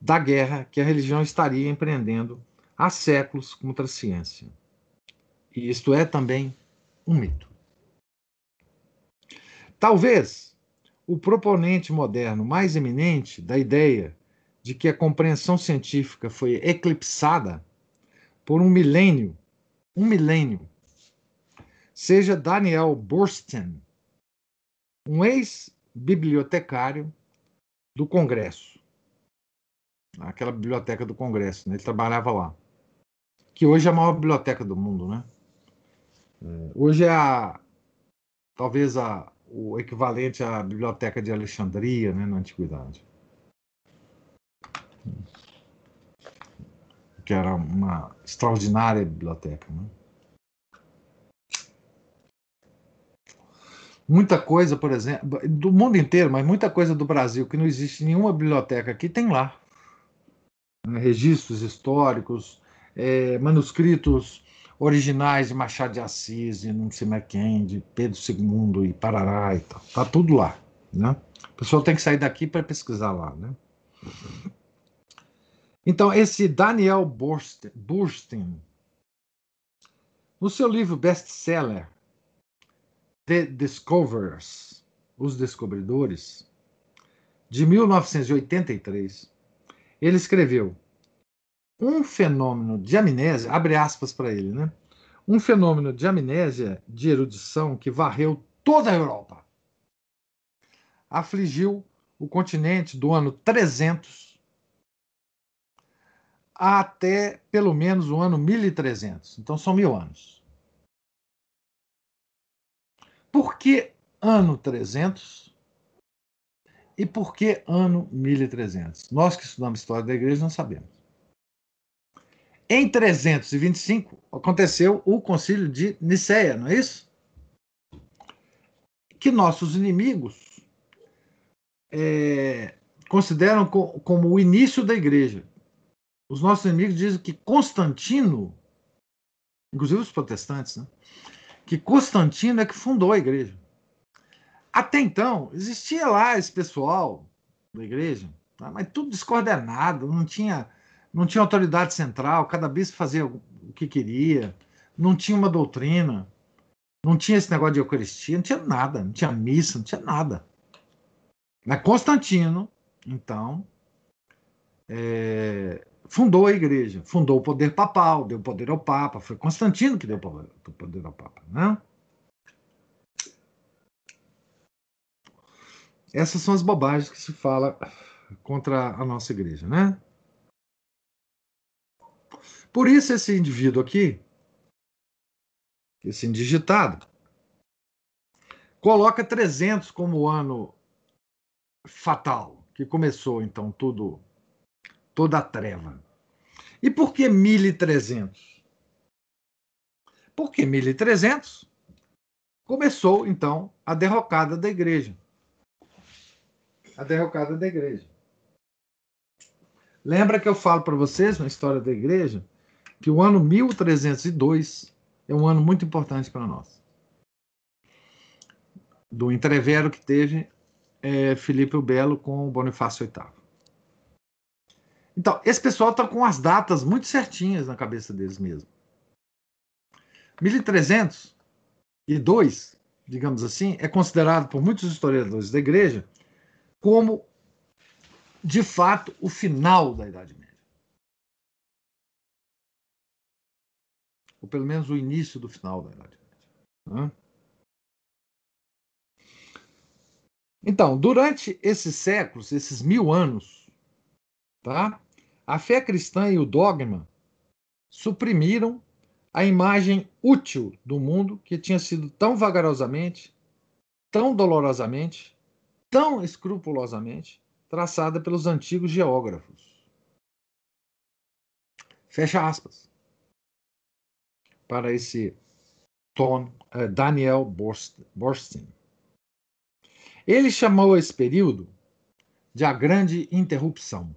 A: da guerra que a religião estaria empreendendo há séculos contra a ciência. E isto é também um mito. Talvez o proponente moderno mais eminente da ideia de que a compreensão científica foi eclipsada por um milênio, um milênio, seja Daniel Burstyn, um ex-bibliotecário do Congresso, aquela biblioteca do Congresso, né? ele trabalhava lá, que hoje é a maior biblioteca do mundo, né? É, hoje é a, talvez a, o equivalente à biblioteca de Alexandria, né, na antiguidade. Que era uma extraordinária biblioteca, né? Muita coisa, por exemplo, do mundo inteiro, mas muita coisa do Brasil que não existe nenhuma biblioteca aqui, tem lá. Registros históricos, é, manuscritos originais de Machado de Assis, de não sei mais quem, de Pedro II e Parará e tal. Tá tudo lá, né? A pessoa tem que sair daqui para pesquisar lá, né? Então, esse Daniel Burstein, no seu livro best-seller, The Discoverers, Os Descobridores, de 1983, ele escreveu um fenômeno de amnésia, abre aspas para ele, né? Um fenômeno de amnésia de erudição que varreu toda a Europa. Afligiu o continente do ano 300 até pelo menos o ano 1300. Então são mil anos. Por que ano 300? E por que ano 1300? Nós que estudamos história da igreja não sabemos. Em 325 aconteceu o concílio de Nicéia, não é isso? Que nossos inimigos é, consideram co como o início da igreja. Os nossos inimigos dizem que Constantino, inclusive os protestantes, né, que Constantino é que fundou a igreja. Até então, existia lá esse pessoal da igreja, tá? mas tudo descoordenado, não tinha, não tinha autoridade central, cada bispo fazia o que queria, não tinha uma doutrina, não tinha esse negócio de Eucaristia, não tinha nada, não tinha missa, não tinha nada. Mas Constantino, então, é, fundou a igreja, fundou o poder papal, deu poder ao Papa, foi Constantino que deu poder ao Papa. Né? Essas são as bobagens que se fala contra a nossa igreja, né? Por isso esse indivíduo aqui, esse indigitado, coloca 300 como ano fatal, que começou então tudo toda a treva. E por que 1300? Porque 1300 começou então a derrocada da igreja. A derrocada da igreja. Lembra que eu falo para vocês na história da igreja que o ano 1302 é um ano muito importante para nós. Do entrevero que teve é, Filipe o Belo com Bonifácio VIII. Então, esse pessoal está com as datas muito certinhas na cabeça deles mesmo. 1302, digamos assim, é considerado por muitos historiadores da igreja como, de fato, o final da Idade Média. Ou pelo menos o início do final da Idade Média. Então, durante esses séculos, esses mil anos, tá? A fé cristã e o dogma suprimiram a imagem útil do mundo que tinha sido tão vagarosamente, tão dolorosamente, tão escrupulosamente traçada pelos antigos geógrafos. Fecha aspas. Para esse Tom, uh, Daniel Borstein. Ele chamou esse período de a Grande Interrupção.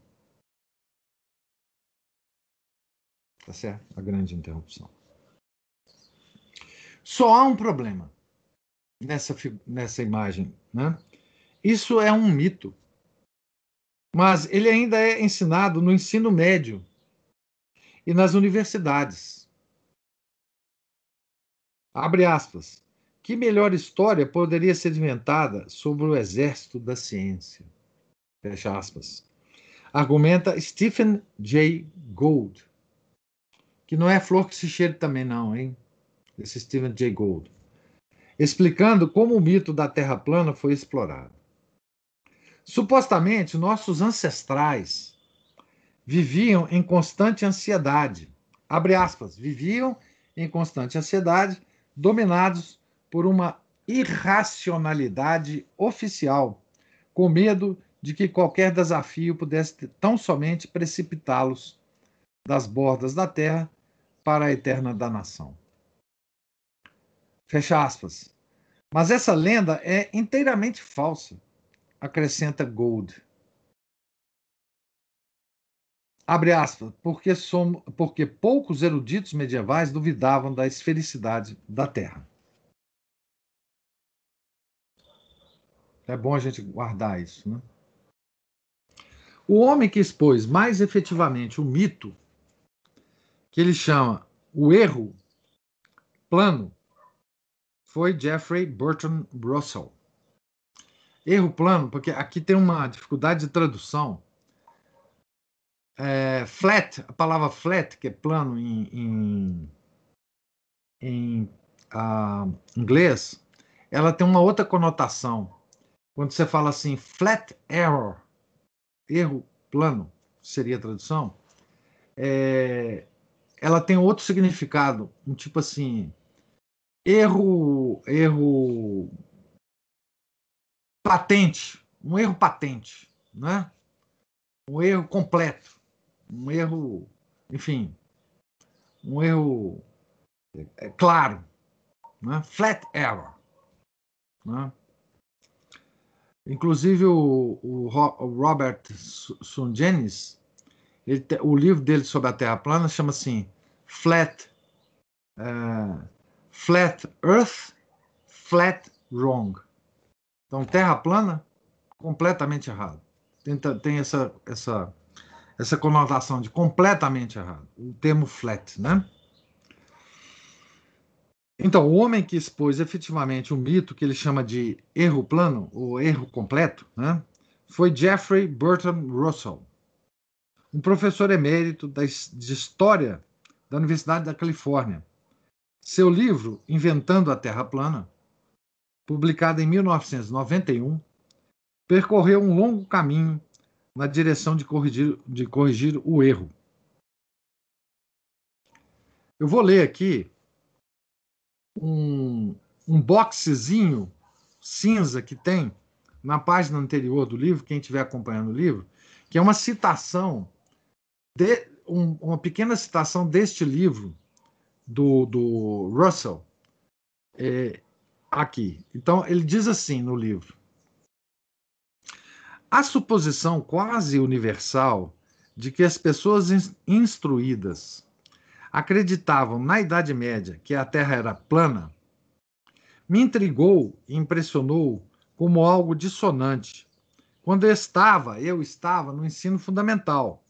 A: Tá certo? A grande interrupção. Só há um problema nessa, nessa imagem. Né? Isso é um mito. Mas ele ainda é ensinado no ensino médio e nas universidades. Abre aspas. Que melhor história poderia ser inventada sobre o exército da ciência? Fecha aspas. argumenta Stephen Jay Gould, que não é flor que se cheire também não, hein? Esse Stephen Jay Gould, explicando como o mito da Terra plana foi explorado. Supostamente, nossos ancestrais viviam em constante ansiedade. Abre aspas, viviam em constante ansiedade, dominados por uma irracionalidade oficial, com medo de que qualquer desafio pudesse tão somente precipitá-los das bordas da terra para a eterna danação. Fecha aspas. Mas essa lenda é inteiramente falsa, acrescenta Gold. Abre aspas, porque, somos, porque poucos eruditos medievais duvidavam da esfericidade da Terra. É bom a gente guardar isso. Né? O homem que expôs mais efetivamente o mito, que ele chama o erro plano, foi Jeffrey Burton Russell. Erro plano, porque aqui tem uma dificuldade de tradução. É, flat, a palavra flat, que é plano em, em, em uh, inglês, ela tem uma outra conotação. Quando você fala assim, flat error, erro plano, seria a tradução, é, ela tem outro significado, um tipo assim, erro, erro patente, um erro patente, né? Um erro completo, um erro, enfim, um erro é, claro, né? Flat error, né? Inclusive o, o Robert Sungenis, o livro dele sobre a Terra plana chama assim Flat, uh, Flat Earth, Flat Wrong. Então Terra plana, completamente errado. Tem, tem essa, essa, essa conotação de completamente errado. O termo flat, né? Então, o homem que expôs efetivamente um mito que ele chama de erro plano, ou erro completo, né, foi Jeffrey Burton Russell, um professor emérito de História da Universidade da Califórnia. Seu livro, Inventando a Terra Plana, publicado em 1991, percorreu um longo caminho na direção de corrigir, de corrigir o erro. Eu vou ler aqui um, um boxezinho cinza que tem na página anterior do livro, quem estiver acompanhando o livro, que é uma citação, de, um, uma pequena citação deste livro do, do Russell, é, aqui. Então, ele diz assim no livro: a suposição quase universal de que as pessoas instruídas acreditavam na Idade Média que a Terra era plana, me intrigou e impressionou como algo dissonante quando eu estava, eu estava no ensino fundamental,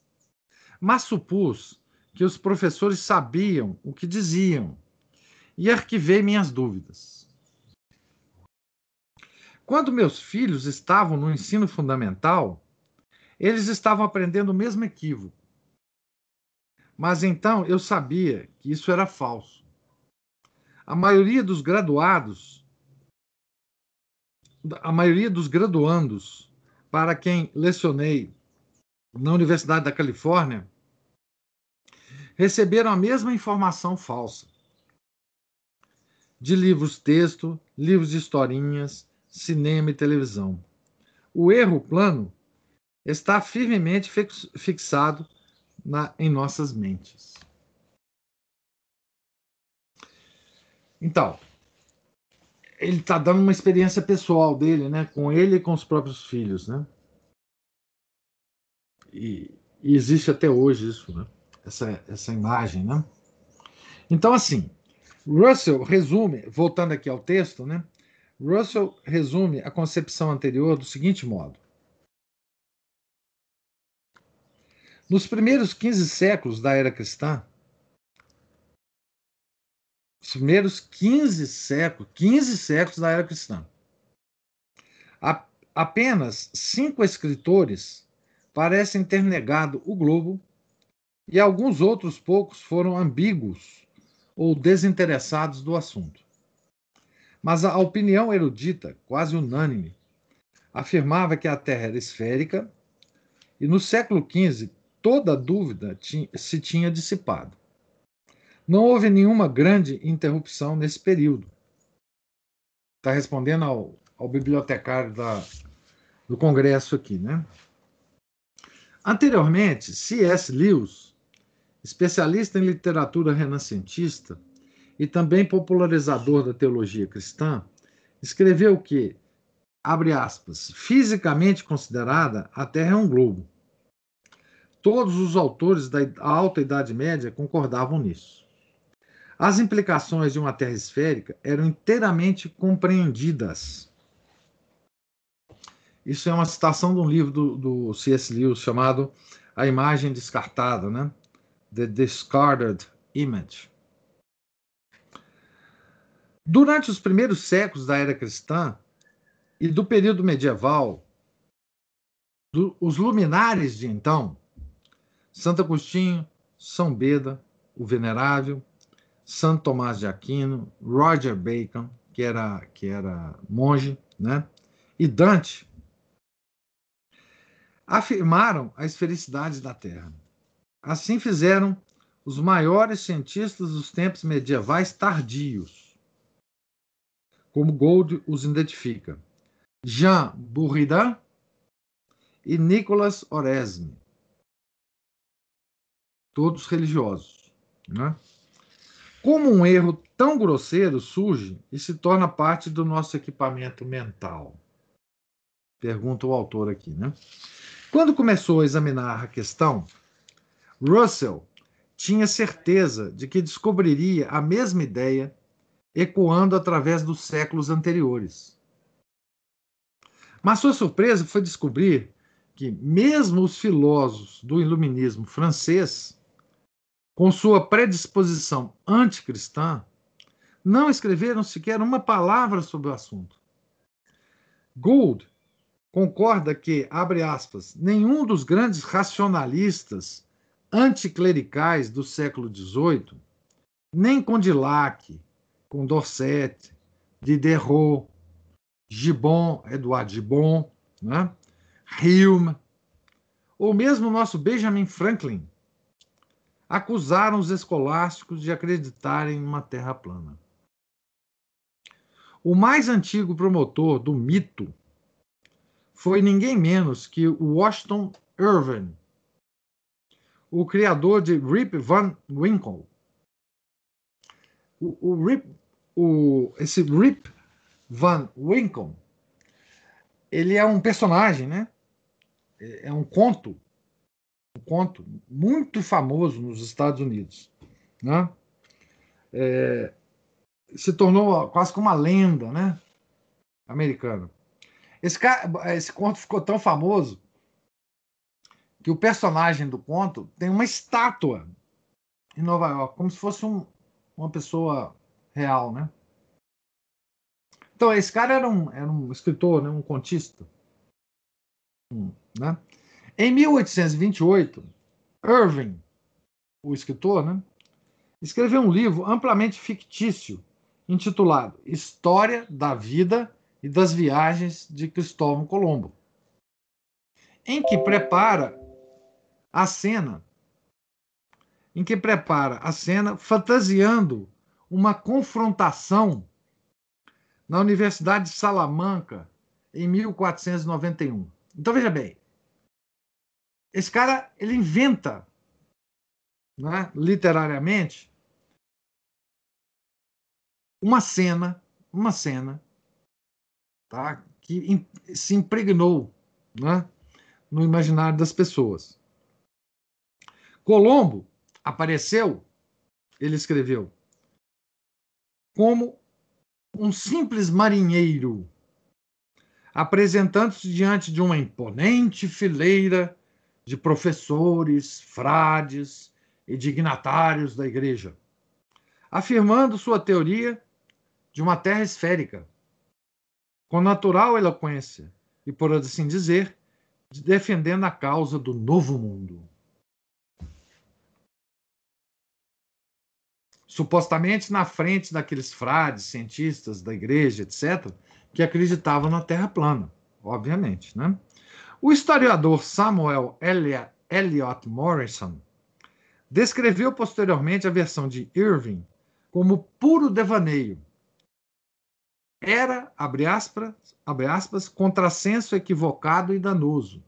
A: mas supus que os professores sabiam o que diziam e arquivei minhas dúvidas. Quando meus filhos estavam no ensino fundamental, eles estavam aprendendo o mesmo equívoco mas então eu sabia que isso era falso. A maioria dos graduados, a maioria dos graduandos para quem lecionei na Universidade da Califórnia, receberam a mesma informação falsa. De livros-texto, livros de historinhas, cinema e televisão. O erro plano está firmemente fixado na, em nossas mentes. Então, ele está dando uma experiência pessoal dele, né, com ele e com os próprios filhos, né? E, e existe até hoje isso, né? Essa, essa imagem, né? Então, assim, Russell resume, voltando aqui ao texto, né? Russell resume a concepção anterior do seguinte modo: Nos primeiros 15 séculos da era cristã, os primeiros 15 séculos, 15 séculos da era cristã, apenas cinco escritores parecem ter negado o globo e alguns outros poucos foram ambíguos ou desinteressados do assunto. Mas a opinião erudita, quase unânime, afirmava que a Terra era esférica e no século XV toda dúvida se tinha dissipado. Não houve nenhuma grande interrupção nesse período. Está respondendo ao, ao bibliotecário da, do Congresso aqui, né? Anteriormente, C.S. Lewis, especialista em literatura renascentista e também popularizador da teologia cristã, escreveu que, abre aspas, fisicamente considerada, a Terra é um globo. Todos os autores da Alta Idade Média concordavam nisso. As implicações de uma Terra esférica eram inteiramente compreendidas isso é uma citação de um livro do, do C.S. Lewis chamado A Imagem Descartada, né? The Discarded Image. Durante os primeiros séculos da era cristã e do período medieval, do, os luminares de então, Santo Agostinho, São Beda, o Venerável, Santo Tomás de Aquino, Roger Bacon, que era, que era monge, né? e Dante, afirmaram a esfericidade da Terra. Assim fizeram os maiores cientistas dos tempos medievais tardios, como Gould os identifica. Jean Buridan e Nicolas Oresme, todos religiosos. Né? Como um erro tão grosseiro surge e se torna parte do nosso equipamento mental? Pergunta o autor aqui, né? Quando começou a examinar a questão, Russell tinha certeza de que descobriria a mesma ideia ecoando através dos séculos anteriores. Mas sua surpresa foi descobrir que, mesmo os filósofos do iluminismo francês, com sua predisposição anticristã, não escreveram sequer uma palavra sobre o assunto. Gould concorda que, abre aspas, nenhum dos grandes racionalistas anticlericais do século XVIII, nem Condillac, Condorcet, Diderot, Gibbon, Edouard Gibbon, né? Hume, ou mesmo o nosso Benjamin Franklin, acusaram os escolásticos de acreditarem numa terra plana. O mais antigo promotor do mito foi ninguém menos que Washington Irving, o criador de Rip Van Winkle. O, o Rip, o, esse Rip Van Winkle, ele é um personagem, né? É, é um conto, um conto muito famoso nos Estados Unidos, né? É, se tornou quase como uma lenda, né? Americana. Esse, cara, esse conto ficou tão famoso que o personagem do conto tem uma estátua em Nova York, como se fosse um, uma pessoa real, né? Então, esse cara era um, era um escritor, né? um contista. Né? Em 1828, Irving, o escritor, né? escreveu um livro amplamente fictício intitulado História da Vida e das viagens de Cristóvão Colombo, em que prepara a cena, em que prepara a cena fantasiando uma confrontação na Universidade de Salamanca em 1491. Então veja bem, esse cara ele inventa, né, literariamente, uma cena, uma cena tá? que se impregnou né? no imaginário das pessoas. Colombo apareceu, ele escreveu, como um simples marinheiro, apresentando-se diante de uma imponente fileira de professores, frades e dignatários da igreja, afirmando sua teoria de uma terra esférica, com natural eloquência e, por assim dizer, defendendo a causa do novo mundo. Supostamente na frente daqueles frades, cientistas da igreja, etc., que acreditavam na Terra plana, obviamente. Né? O historiador Samuel Eliot Morrison descreveu posteriormente a versão de Irving como puro devaneio. Era, abre aspas, abre aspas, contrassenso equivocado e danoso.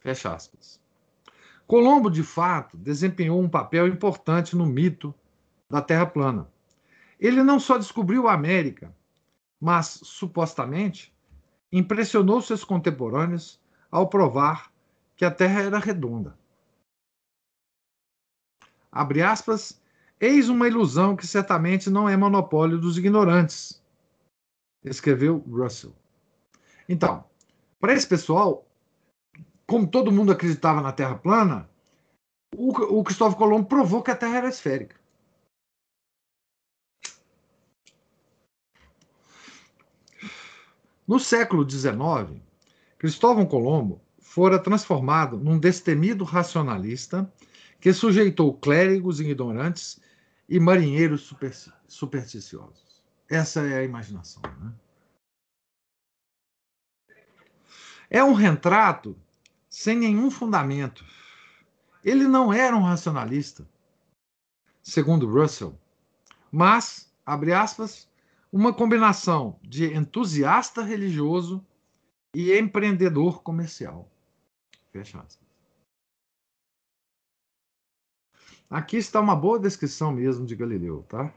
A: Fecha aspas. Colombo, de fato, desempenhou um papel importante no mito da Terra plana. Ele não só descobriu a América, mas, supostamente, impressionou seus contemporâneos ao provar que a Terra era redonda. Abre aspas, eis uma ilusão que certamente não é monopólio dos ignorantes, escreveu Russell. Então, para esse pessoal, como todo mundo acreditava na Terra plana, o, o Cristóvão Colombo provou que a Terra era esférica. No século XIX, Cristóvão Colombo fora transformado num destemido racionalista que sujeitou clérigos ignorantes e marinheiros supersticiosos. Essa é a imaginação. Né? É um retrato sem nenhum fundamento. Ele não era um racionalista, segundo Russell, mas, abre aspas, uma combinação de entusiasta religioso e empreendedor comercial. Fecha aspas. Aqui está uma boa descrição mesmo de Galileu, tá?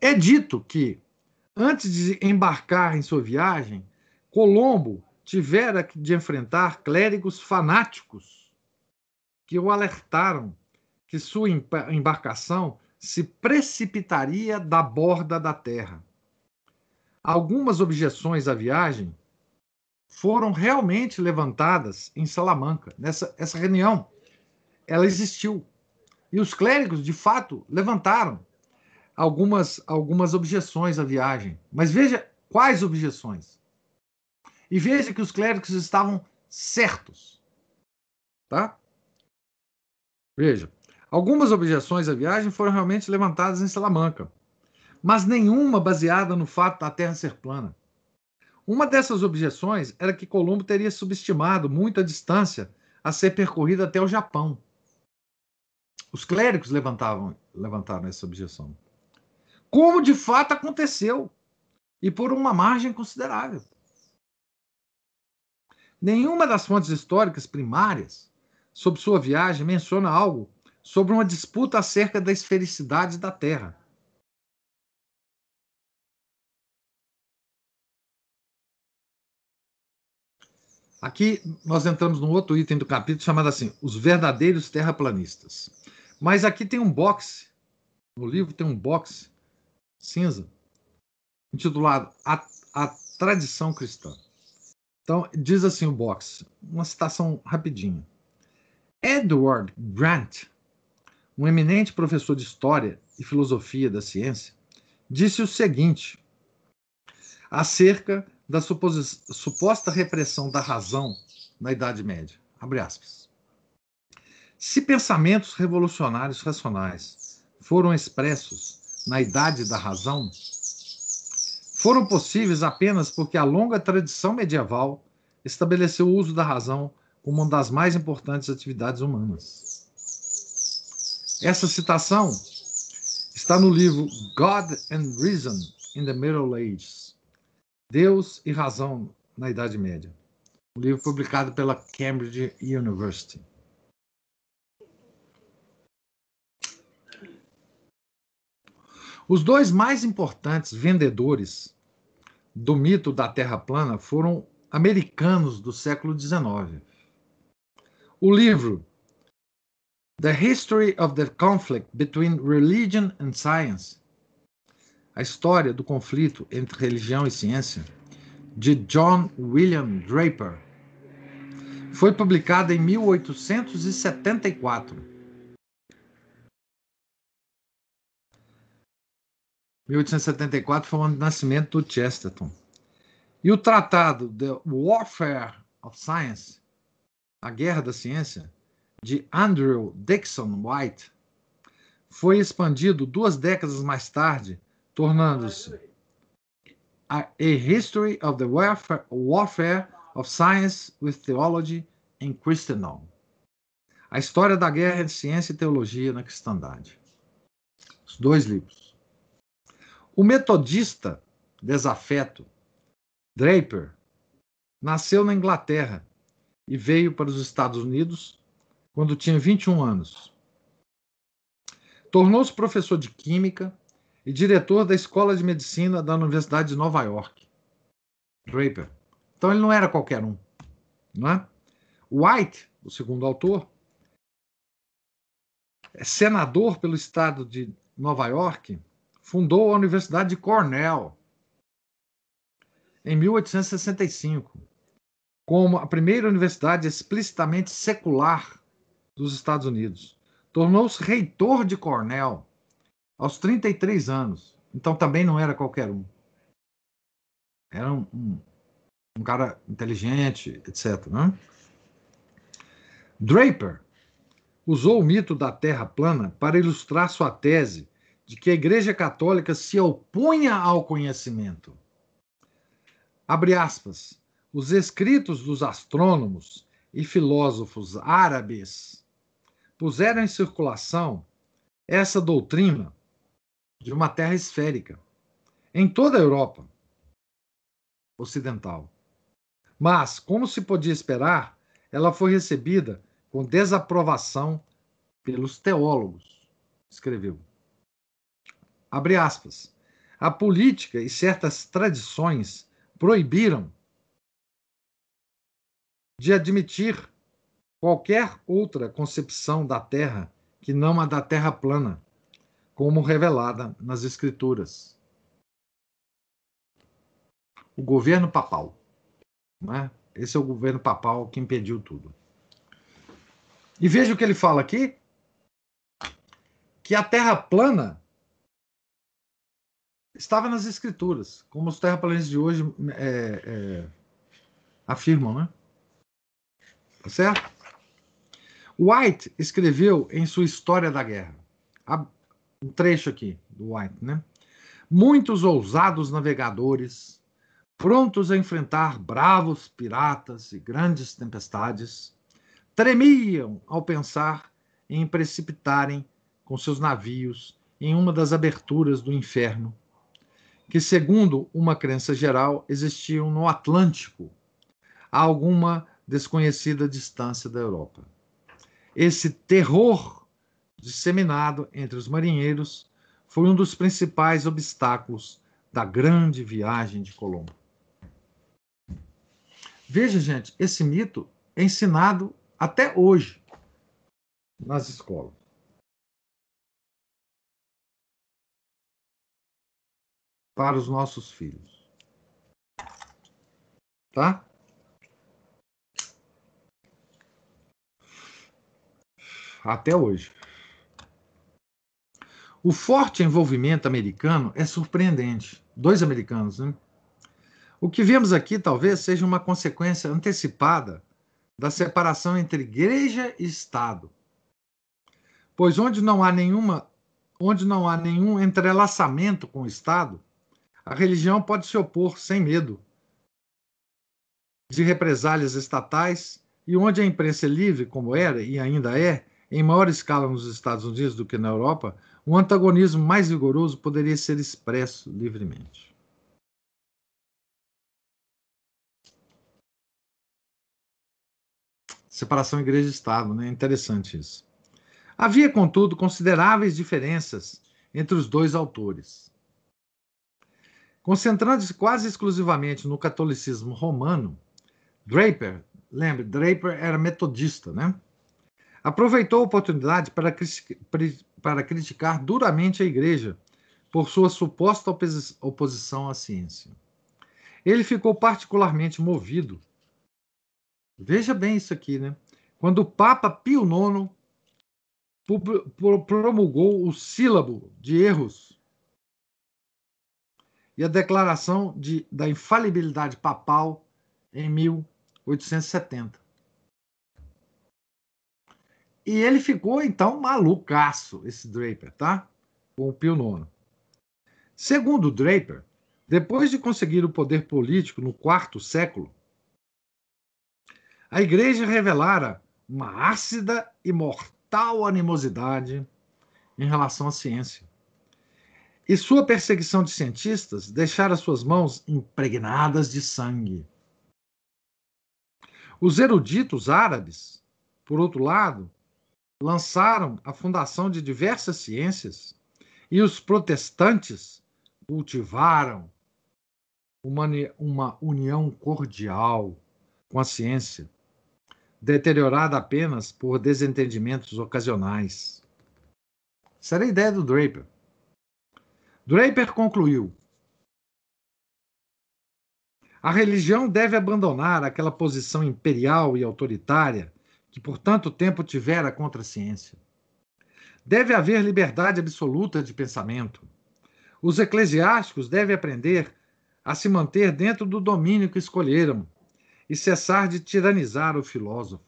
A: É dito que, antes de embarcar em sua viagem, Colombo tivera de enfrentar clérigos fanáticos que o alertaram que sua embarcação se precipitaria da borda da terra. Algumas objeções à viagem foram realmente levantadas em Salamanca. Nessa essa reunião, ela existiu. E os clérigos, de fato, levantaram algumas, algumas objeções à viagem. Mas veja quais objeções. E veja que os clérigos estavam certos. Tá? Veja. Algumas objeções à viagem foram realmente levantadas em Salamanca, mas nenhuma baseada no fato da Terra ser plana. Uma dessas objeções era que Colombo teria subestimado muito a distância a ser percorrida até o Japão. Os clérigos levantavam, levantaram essa objeção. Como de fato aconteceu, e por uma margem considerável. Nenhuma das fontes históricas primárias sobre sua viagem menciona algo sobre uma disputa acerca da esfericidade da Terra. Aqui nós entramos num outro item do capítulo chamado assim: Os verdadeiros terraplanistas. Mas aqui tem um box, no livro tem um box cinza, intitulado A, a Tradição Cristã. Então, diz assim o box, uma citação rapidinha. Edward Grant um eminente professor de História e Filosofia da Ciência, disse o seguinte acerca da suposta repressão da razão na Idade Média. Se pensamentos revolucionários racionais foram expressos na Idade da Razão, foram possíveis apenas porque a longa tradição medieval estabeleceu o uso da razão como uma das mais importantes atividades humanas. Essa citação está no livro God and Reason in the Middle Ages Deus e Razão na Idade Média. Um livro publicado pela Cambridge University. Os dois mais importantes vendedores do mito da Terra plana foram americanos do século XIX. O livro The History of the Conflict Between Religion and Science. A história do conflito entre religião e ciência, de John William Draper, foi publicada em 1874. 1874 foi o ano do nascimento do Chesterton. E o tratado The Warfare of Science, A Guerra da Ciência, de Andrew Dixon White, foi expandido duas décadas mais tarde, tornando-se A History of the Warfare, Warfare of Science with Theology in Christendom. A História da Guerra de Ciência e Teologia na Cristandade. Os dois livros. O metodista desafeto Draper nasceu na Inglaterra e veio para os Estados Unidos quando tinha 21 anos. Tornou-se professor de Química e diretor da Escola de Medicina da Universidade de Nova York. Draper. Então ele não era qualquer um. Não é? White, o segundo autor, é senador pelo estado de Nova York, fundou a Universidade de Cornell em 1865, como a primeira universidade explicitamente secular dos Estados Unidos. Tornou-se reitor de Cornell aos 33 anos. Então também não era qualquer um. Era um, um, um cara inteligente, etc. Né? Draper usou o mito da Terra plana para ilustrar sua tese de que a Igreja Católica se opunha ao conhecimento. Abre aspas. Os escritos dos astrônomos e filósofos árabes puseram em circulação essa doutrina de uma Terra esférica em toda a Europa ocidental. Mas, como se podia esperar, ela foi recebida com desaprovação pelos teólogos, escreveu. Abre aspas. A política e certas tradições proibiram de admitir qualquer outra concepção da Terra que não a da Terra plana, como revelada nas Escrituras. O governo papal. Né? Esse é o governo papal que impediu tudo. E veja o que ele fala aqui: que a Terra plana estava nas Escrituras, como os terraplanistas de hoje é, é, afirmam, né? Tá certo? White escreveu em sua História da Guerra, um trecho aqui do White, né? Muitos ousados navegadores, prontos a enfrentar bravos piratas e grandes tempestades, tremiam ao pensar em precipitarem com seus navios em uma das aberturas do inferno, que, segundo uma crença geral, existiam no Atlântico, a alguma desconhecida distância da Europa. Esse terror disseminado entre os marinheiros foi um dos principais obstáculos da grande viagem de Colombo. Veja, gente, esse mito é ensinado até hoje nas escolas. Para os nossos filhos. Tá? Até hoje. O forte envolvimento americano é surpreendente. Dois americanos, né? O que vemos aqui talvez seja uma consequência antecipada da separação entre igreja e Estado. Pois onde não há nenhuma, onde não há nenhum entrelaçamento com o Estado, a religião pode se opor sem medo de represálias estatais e onde a imprensa é livre, como era e ainda é, em maior escala nos Estados Unidos do que na Europa, um antagonismo mais vigoroso poderia ser expresso livremente. Separação igreja Estado, né? Interessante isso. Havia, contudo, consideráveis diferenças entre os dois autores. Concentrando-se quase exclusivamente no catolicismo romano, Draper, lembre, Draper era metodista, né? Aproveitou a oportunidade para, para criticar duramente a igreja por sua suposta oposição à ciência. Ele ficou particularmente movido Veja bem isso aqui, né? Quando o Papa Pio IX promulgou o sílabo de erros e a declaração de, da infalibilidade papal em 1870. E ele ficou, então, malucaço, esse Draper, tá? Com o Pio IX. Segundo Draper, depois de conseguir o poder político no quarto século, a igreja revelara uma ácida e mortal animosidade em relação à ciência. E sua perseguição de cientistas deixara suas mãos impregnadas de sangue. Os eruditos árabes, por outro lado, lançaram a fundação de diversas ciências e os protestantes cultivaram uma, uma união cordial com a ciência, deteriorada apenas por desentendimentos ocasionais. Essa era a ideia do Draper. Draper concluiu: a religião deve abandonar aquela posição imperial e autoritária que por tanto tempo tivera contra a ciência. Deve haver liberdade absoluta de pensamento. Os eclesiásticos devem aprender a se manter dentro do domínio que escolheram e cessar de tiranizar o filósofo,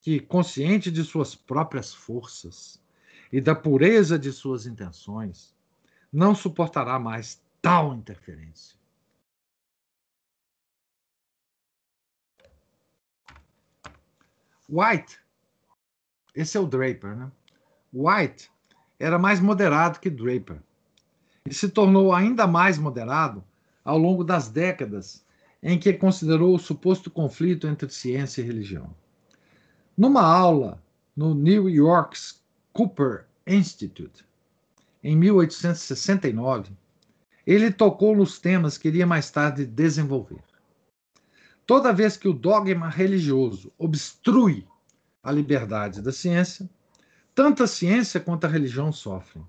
A: que, consciente de suas próprias forças e da pureza de suas intenções, não suportará mais tal interferência. White, esse é o Draper, né? White era mais moderado que Draper e se tornou ainda mais moderado ao longo das décadas em que considerou o suposto conflito entre ciência e religião. Numa aula no New York's Cooper Institute, em 1869, ele tocou nos temas que iria mais tarde desenvolver. Toda vez que o dogma religioso obstrui a liberdade da ciência, tanto a ciência quanto a religião sofrem.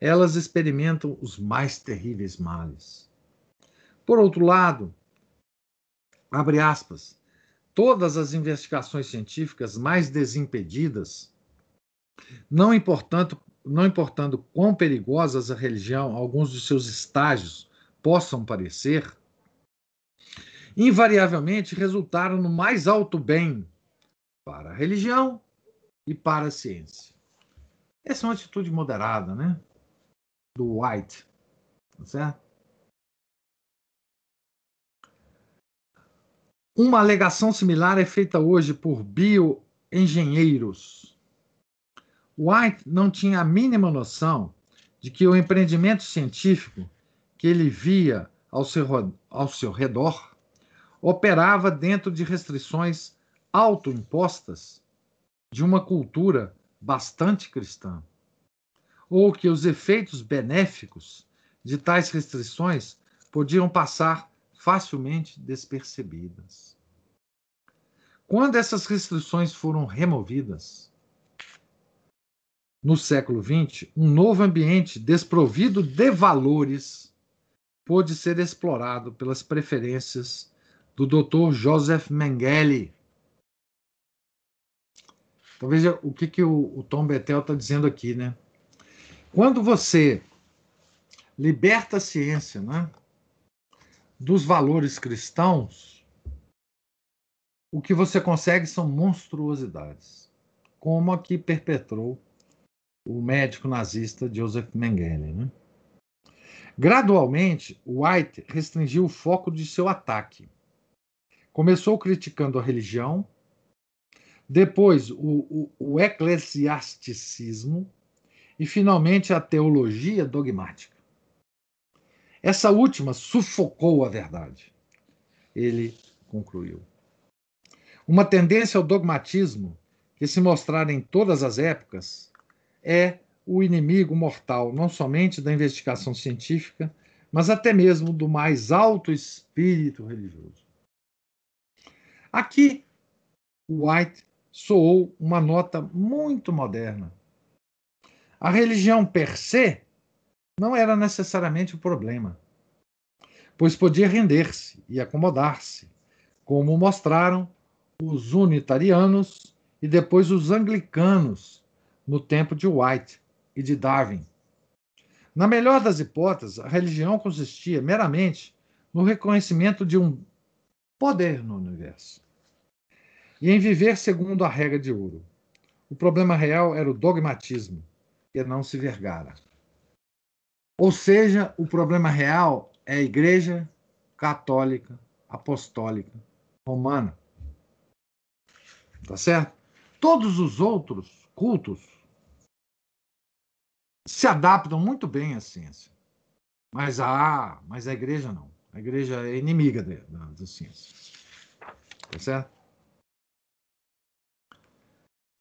A: Elas experimentam os mais terríveis males. Por outro lado, abre aspas, todas as investigações científicas mais desimpedidas, não importando, não importando quão perigosas a religião, alguns de seus estágios possam parecer, invariavelmente resultaram no mais alto bem para a religião e para a ciência. Essa é uma atitude moderada, né? Do White, tá certo? Uma alegação similar é feita hoje por bioengenheiros. White não tinha a mínima noção de que o empreendimento científico que ele via ao seu, ao seu redor operava dentro de restrições autoimpostas de uma cultura bastante cristã, ou que os efeitos benéficos de tais restrições podiam passar facilmente despercebidas. Quando essas restrições foram removidas, no século XX, um novo ambiente desprovido de valores pôde ser explorado pelas preferências do Dr. Joseph Mengele. Então veja o que, que o, o Tom Betel está dizendo aqui, né? Quando você liberta a ciência né, dos valores cristãos, o que você consegue são monstruosidades, como a que perpetrou o médico nazista Joseph Mengele. Né? Gradualmente, White restringiu o foco de seu ataque Começou criticando a religião, depois o, o, o eclesiasticismo e, finalmente, a teologia dogmática. Essa última sufocou a verdade. Ele concluiu. Uma tendência ao dogmatismo, que se mostrar em todas as épocas, é o inimigo mortal não somente da investigação científica, mas até mesmo do mais alto espírito religioso. Aqui, White soou uma nota muito moderna. A religião per se não era necessariamente o problema, pois podia render-se e acomodar-se, como mostraram os unitarianos e depois os anglicanos no tempo de White e de Darwin. Na melhor das hipóteses, a religião consistia meramente no reconhecimento de um poder no universo e em viver segundo a regra de ouro. O problema real era o dogmatismo, e não se vergara. Ou seja, o problema real é a Igreja Católica Apostólica Romana. Tá certo? Todos os outros cultos se adaptam muito bem à ciência. Mas a, mas a igreja não. A igreja é inimiga da, da, da ciência. Tá certo?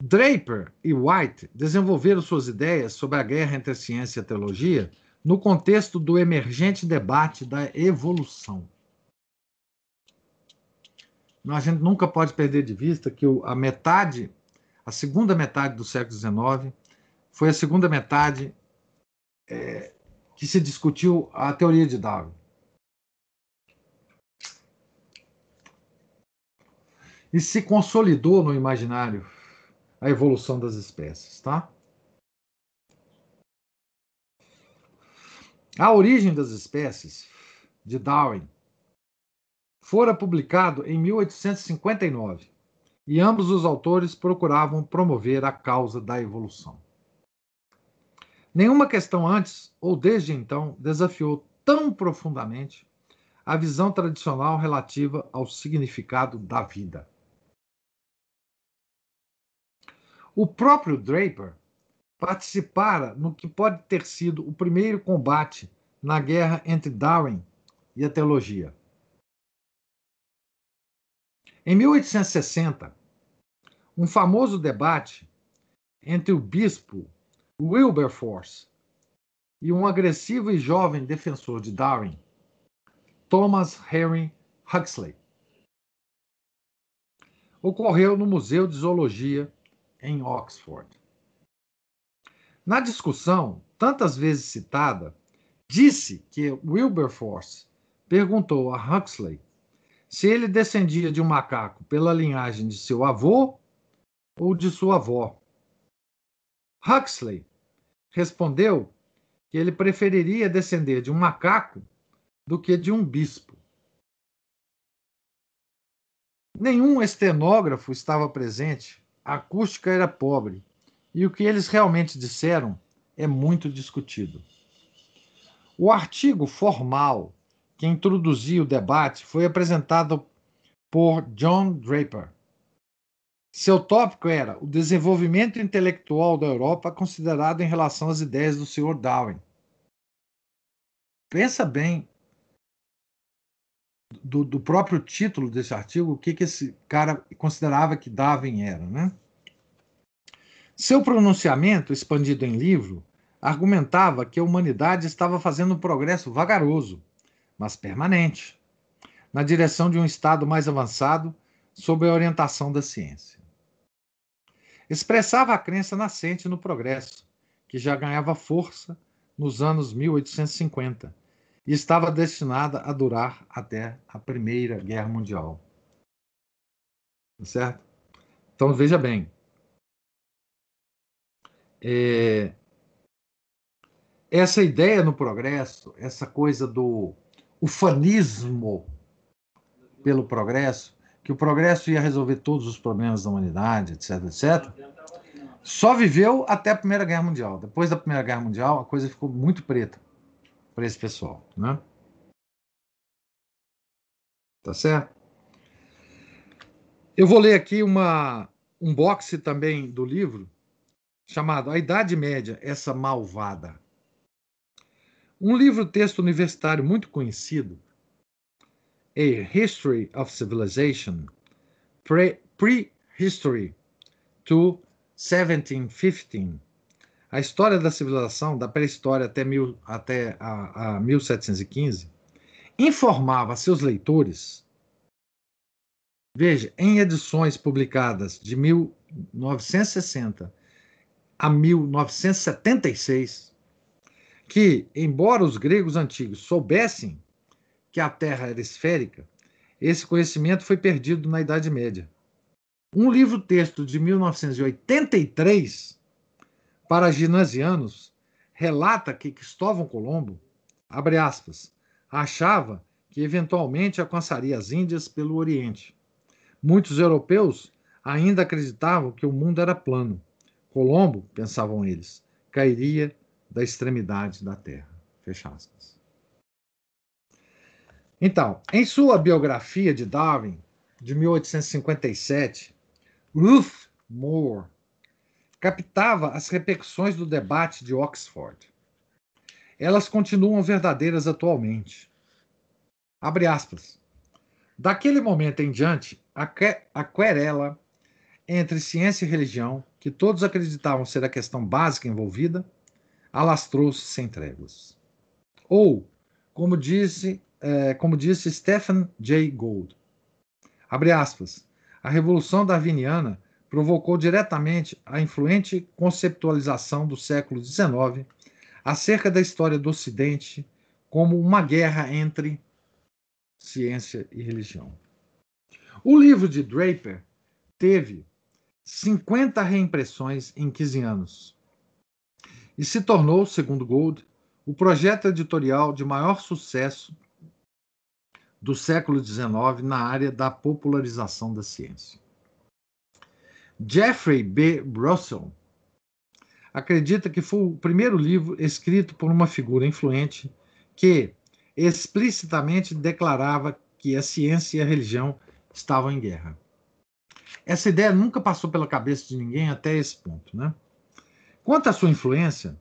A: Draper e White desenvolveram suas ideias sobre a guerra entre a ciência e a teologia no contexto do emergente debate da evolução. A gente nunca pode perder de vista que a metade, a segunda metade do século XIX, foi a segunda metade é, que se discutiu a teoria de Darwin. E se consolidou no imaginário a evolução das espécies, tá? A origem das espécies de Darwin fora publicado em 1859 e ambos os autores procuravam promover a causa da evolução. Nenhuma questão antes ou desde então desafiou tão profundamente a visão tradicional relativa ao significado da vida. O próprio Draper participara no que pode ter sido o primeiro combate na guerra entre Darwin e a teologia. Em 1860, um famoso debate entre o bispo Wilberforce e um agressivo e jovem defensor de Darwin, Thomas Henry Huxley, ocorreu no Museu de Zoologia em Oxford. Na discussão, tantas vezes citada, disse que Wilberforce perguntou a Huxley se ele descendia de um macaco pela linhagem de seu avô ou de sua avó. Huxley respondeu que ele preferiria descender de um macaco do que de um bispo. Nenhum estenógrafo estava presente a acústica era pobre e o que eles realmente disseram é muito discutido. O artigo formal que introduziu o debate foi apresentado por John Draper. Seu tópico era o desenvolvimento intelectual da Europa considerado em relação às ideias do Sr. Darwin. Pensa bem do, do, próprio título desse artigo, o que, que esse cara considerava que Darwin era. Né? Seu pronunciamento, expandido em livro, argumentava que a humanidade estava fazendo um progresso vagaroso, mas permanente, na direção de um estado mais avançado sob a orientação da ciência. Expressava a crença nascente no progresso, que já ganhava força nos anos 1850 e estava destinada a durar até a Primeira Guerra Mundial. Certo? Então veja bem. É, essa ideia no progresso, essa coisa do ufanismo pelo progresso, que o progresso ia resolver todos os problemas da humanidade, etc, etc, só viveu até a Primeira Guerra Mundial. Depois da Primeira Guerra Mundial, a coisa ficou muito preta para esse pessoal, né? Tá certo? Eu vou ler aqui uma, um boxe também do livro chamado A Idade Média, essa malvada. Um livro-texto universitário muito conhecido, A History of Civilization, Pre-History to 1715, a história da civilização, da pré-história até, mil, até a, a 1715, informava seus leitores, veja, em edições publicadas de 1960 a 1976, que, embora os gregos antigos soubessem que a Terra era esférica, esse conhecimento foi perdido na Idade Média. Um livro-texto de 1983 para ginasianos relata que Cristóvão Colombo, abre aspas, achava que eventualmente alcançaria as Índias pelo Oriente. Muitos europeus ainda acreditavam que o mundo era plano. Colombo, pensavam eles, cairia da extremidade da Terra. Fecha aspas. Então, em sua biografia de Darwin, de 1857, Ruth Moore captava as repercussões do debate de Oxford. Elas continuam verdadeiras atualmente. Abre aspas. Daquele momento em diante, a querela entre ciência e religião, que todos acreditavam ser a questão básica envolvida, alastrou-se sem tréguas. Ou, como disse, é, como disse Stephen Jay Gould, abre aspas, a Revolução Darwiniana provocou diretamente a influente conceptualização do século XIX acerca da história do Ocidente como uma guerra entre ciência e religião. O livro de Draper teve 50 reimpressões em 15 anos e se tornou, segundo Gold, o projeto editorial de maior sucesso do século XIX na área da popularização da ciência. Jeffrey B. Russell acredita que foi o primeiro livro escrito por uma figura influente que explicitamente declarava que a ciência e a religião estavam em guerra. Essa ideia nunca passou pela cabeça de ninguém até esse ponto, né? Quanto à sua influência,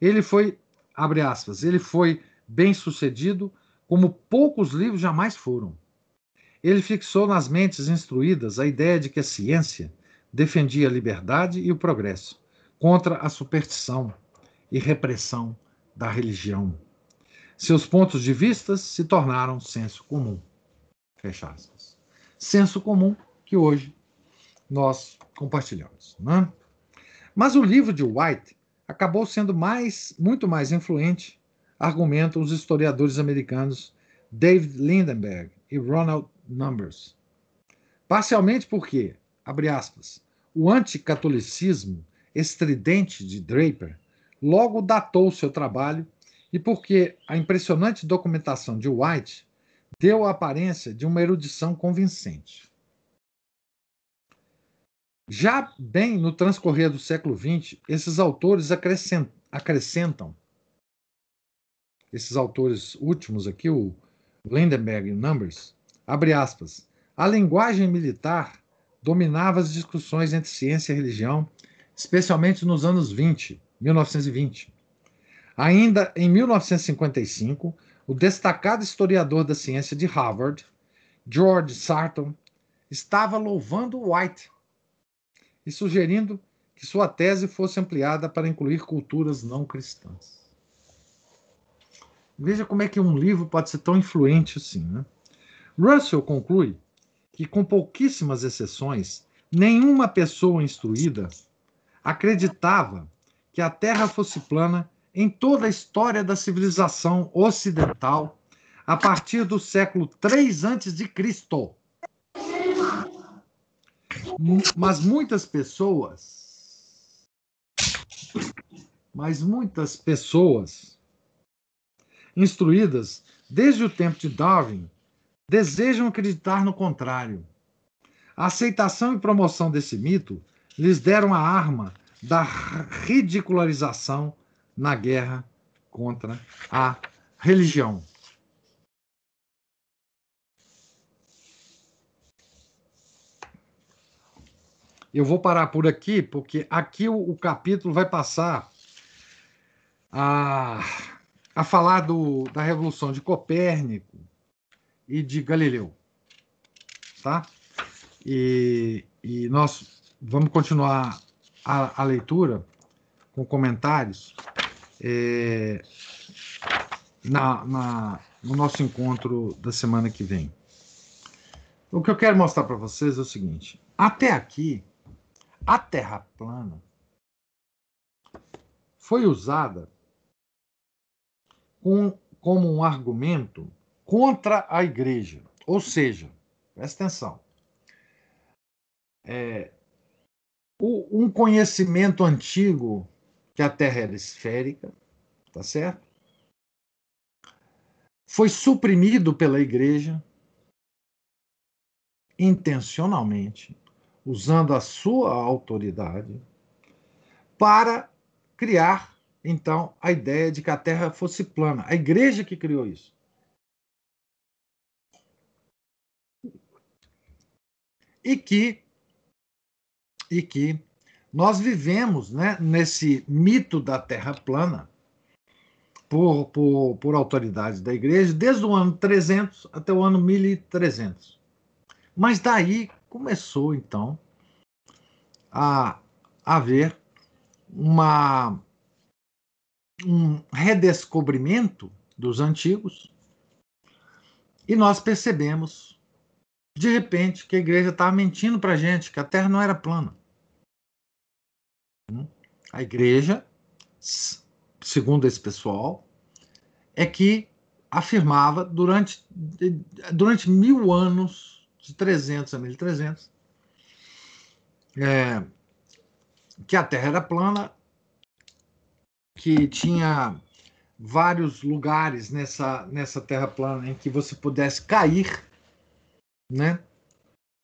A: ele foi, abre aspas, ele foi bem sucedido como poucos livros jamais foram. Ele fixou nas mentes instruídas a ideia de que a ciência defendia a liberdade e o progresso contra a superstição e repressão da religião. Seus pontos de vista se tornaram senso comum. Fecha aspas. Senso comum que hoje nós compartilhamos. Né? Mas o livro de White acabou sendo mais, muito mais influente, argumentam os historiadores americanos David Lindenberg e Ronald Numbers. Parcialmente porque, abre aspas, o anticatolicismo estridente de Draper logo datou seu trabalho e porque a impressionante documentação de White deu a aparência de uma erudição convincente. Já bem no transcorrer do século XX, esses autores acrescentam, esses autores últimos aqui, o Lindenberg e Numbers, abre aspas, a linguagem militar dominava as discussões entre ciência e religião, especialmente nos anos 20, 1920. Ainda em 1955, o destacado historiador da ciência de Harvard, George Sarton, estava louvando White e sugerindo que sua tese fosse ampliada para incluir culturas não cristãs. Veja como é que um livro pode ser tão influente assim. Né? Russell conclui que, com pouquíssimas exceções, nenhuma pessoa instruída acreditava que a Terra fosse plana em toda a história da civilização ocidental a partir do século 3 a.C. Mas muitas pessoas, mas muitas pessoas instruídas desde o tempo de Darwin desejam acreditar no contrário. A aceitação e promoção desse mito lhes deram a arma da ridicularização na guerra contra a religião. Eu vou parar por aqui, porque aqui o, o capítulo vai passar a, a falar do, da Revolução de Copérnico e de Galileu. Tá? E, e nós vamos continuar a, a leitura com comentários é, na, na, no nosso encontro da semana que vem. O que eu quero mostrar para vocês é o seguinte: até aqui a Terra plana foi usada com, como um argumento contra a igreja. Ou seja, presta atenção. É, o, um conhecimento antigo que a Terra era esférica, tá certo? Foi suprimido pela igreja intencionalmente, usando a sua autoridade para criar então a ideia de que a Terra fosse plana. A igreja que criou isso. E que e que nós vivemos né, nesse mito da Terra plana por, por, por autoridades da igreja desde o ano 300 até o ano 1300. Mas daí começou, então, a haver uma, um redescobrimento dos antigos e nós percebemos, de repente, que a igreja estava mentindo para a gente, que a Terra não era plana. A igreja, segundo esse pessoal, é que afirmava durante, durante mil anos, de 300 a 1300, é, que a Terra era plana, que tinha vários lugares nessa, nessa Terra plana em que você pudesse cair, né?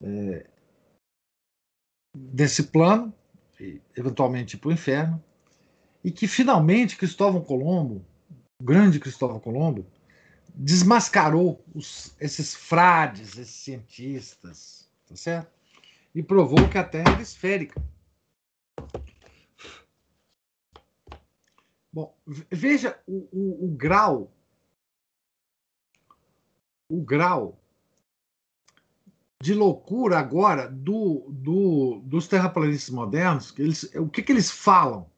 A: É, desse plano eventualmente para o inferno, e que finalmente Cristóvão Colombo, o grande Cristóvão Colombo, desmascarou os, esses frades, esses cientistas, tá certo? E provou que a Terra era esférica. Bom, veja o, o, o grau, o grau de loucura agora do, do, dos terraplanistas modernos, que eles, o que, que eles falam?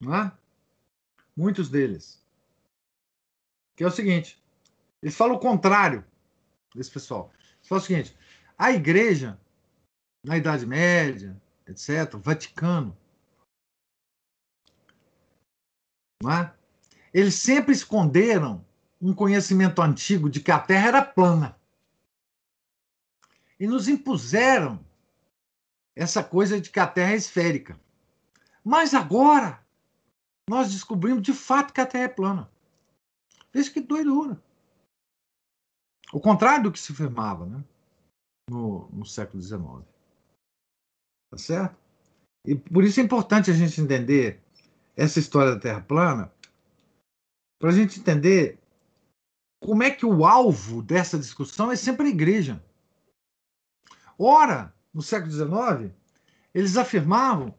A: Não é? Muitos deles. Que é o seguinte: eles falam o contrário desse pessoal. Eles falam o seguinte: a igreja, na Idade Média, etc., Vaticano, é? eles sempre esconderam um conhecimento antigo de que a Terra era plana e nos impuseram essa coisa de que a Terra é esférica. Mas agora nós descobrimos de fato que a Terra é plana. Veja que doidura. O contrário do que se afirmava né? no, no século XIX. Tá certo? E por isso é importante a gente entender essa história da Terra plana, para a gente entender como é que o alvo dessa discussão é sempre a igreja. Ora, no século XIX, eles afirmavam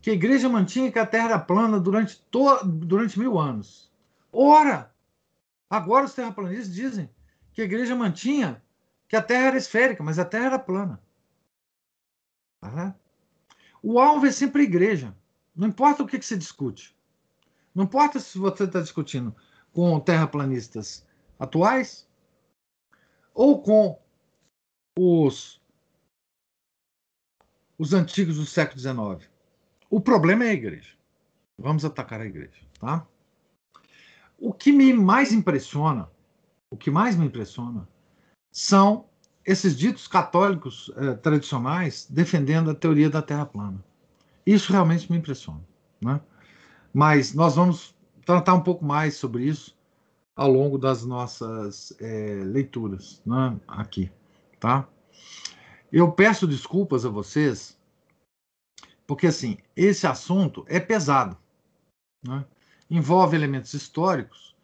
A: que a igreja mantinha que a Terra era plana durante, durante mil anos. Ora, agora os terraplanistas dizem que a igreja mantinha que a Terra era esférica, mas a Terra era plana. Tá? O alvo é sempre a igreja. Não importa o que, que se discute. Não importa se você está discutindo com terraplanistas atuais ou com os os antigos do século XIX. O problema é a igreja. Vamos atacar a igreja, tá? O que me mais impressiona, o que mais me impressiona, são esses ditos católicos eh, tradicionais defendendo a teoria da Terra plana. Isso realmente me impressiona, né? Mas nós vamos tratar um pouco mais sobre isso ao longo das nossas eh, leituras, né? Aqui, tá? Eu peço desculpas a vocês, porque assim, esse assunto é pesado. Né? Envolve elementos históricos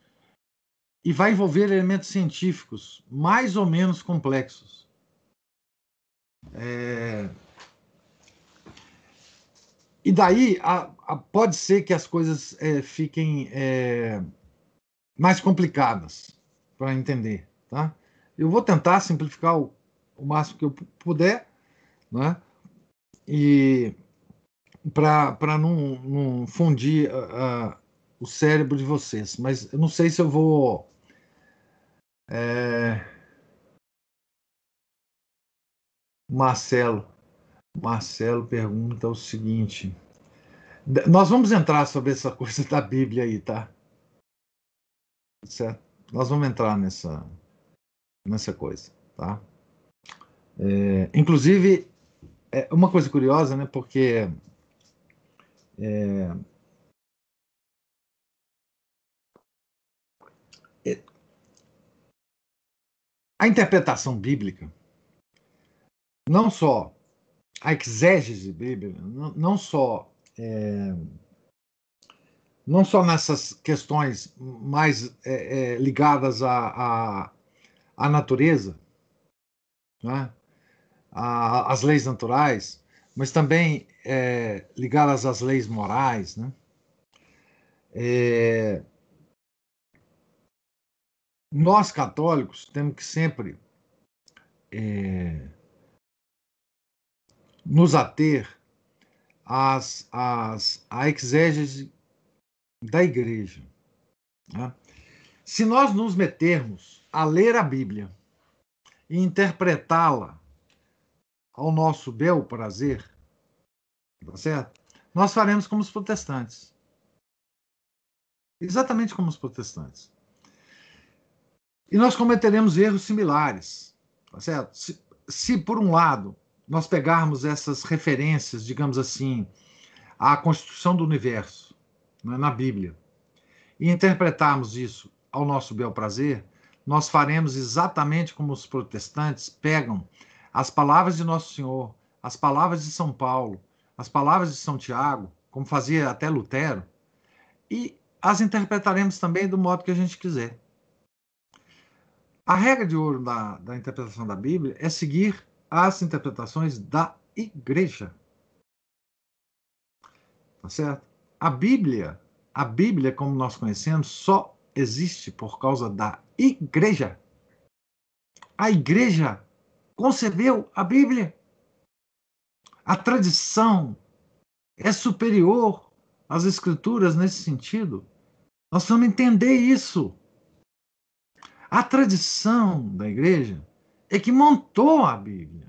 A: e vai envolver elementos científicos mais ou menos complexos. É... E daí a, a, pode ser que as coisas é, fiquem é, mais complicadas para entender. Tá? Eu vou tentar simplificar o o máximo que eu puder, né? E para não, não fundir uh, uh, o cérebro de vocês. Mas eu não sei se eu vou. É... Marcelo. Marcelo pergunta o seguinte. Nós vamos entrar sobre essa coisa da Bíblia aí, tá? Certo? Nós vamos entrar nessa, nessa coisa, tá? É, inclusive, é uma coisa curiosa, né? Porque é, é, a interpretação bíblica, não só a exégese bíblica, não, não só é, não só nessas questões mais é, é, ligadas à, à, à natureza, né? Às leis naturais, mas também é, ligadas às leis morais. Né? É, nós, católicos, temos que sempre é, nos ater às, às, à exégese da igreja. Né? Se nós nos metermos a ler a Bíblia e interpretá-la ao nosso bel prazer, tá certo? Nós faremos como os protestantes. Exatamente como os protestantes. E nós cometeremos erros similares, tá certo? Se, se por um lado nós pegarmos essas referências, digamos assim, à constituição do universo, né, na Bíblia, e interpretarmos isso ao nosso bel prazer, nós faremos exatamente como os protestantes pegam as palavras de Nosso Senhor, as palavras de São Paulo, as palavras de São Tiago, como fazia até Lutero, e as interpretaremos também do modo que a gente quiser. A regra de ouro da, da interpretação da Bíblia é seguir as interpretações da igreja. Tá certo? A Bíblia, a Bíblia como nós conhecemos, só existe por causa da igreja. A igreja concebeu a Bíblia. A tradição é superior às escrituras nesse sentido. Nós precisamos entender isso. A tradição da igreja é que montou a Bíblia.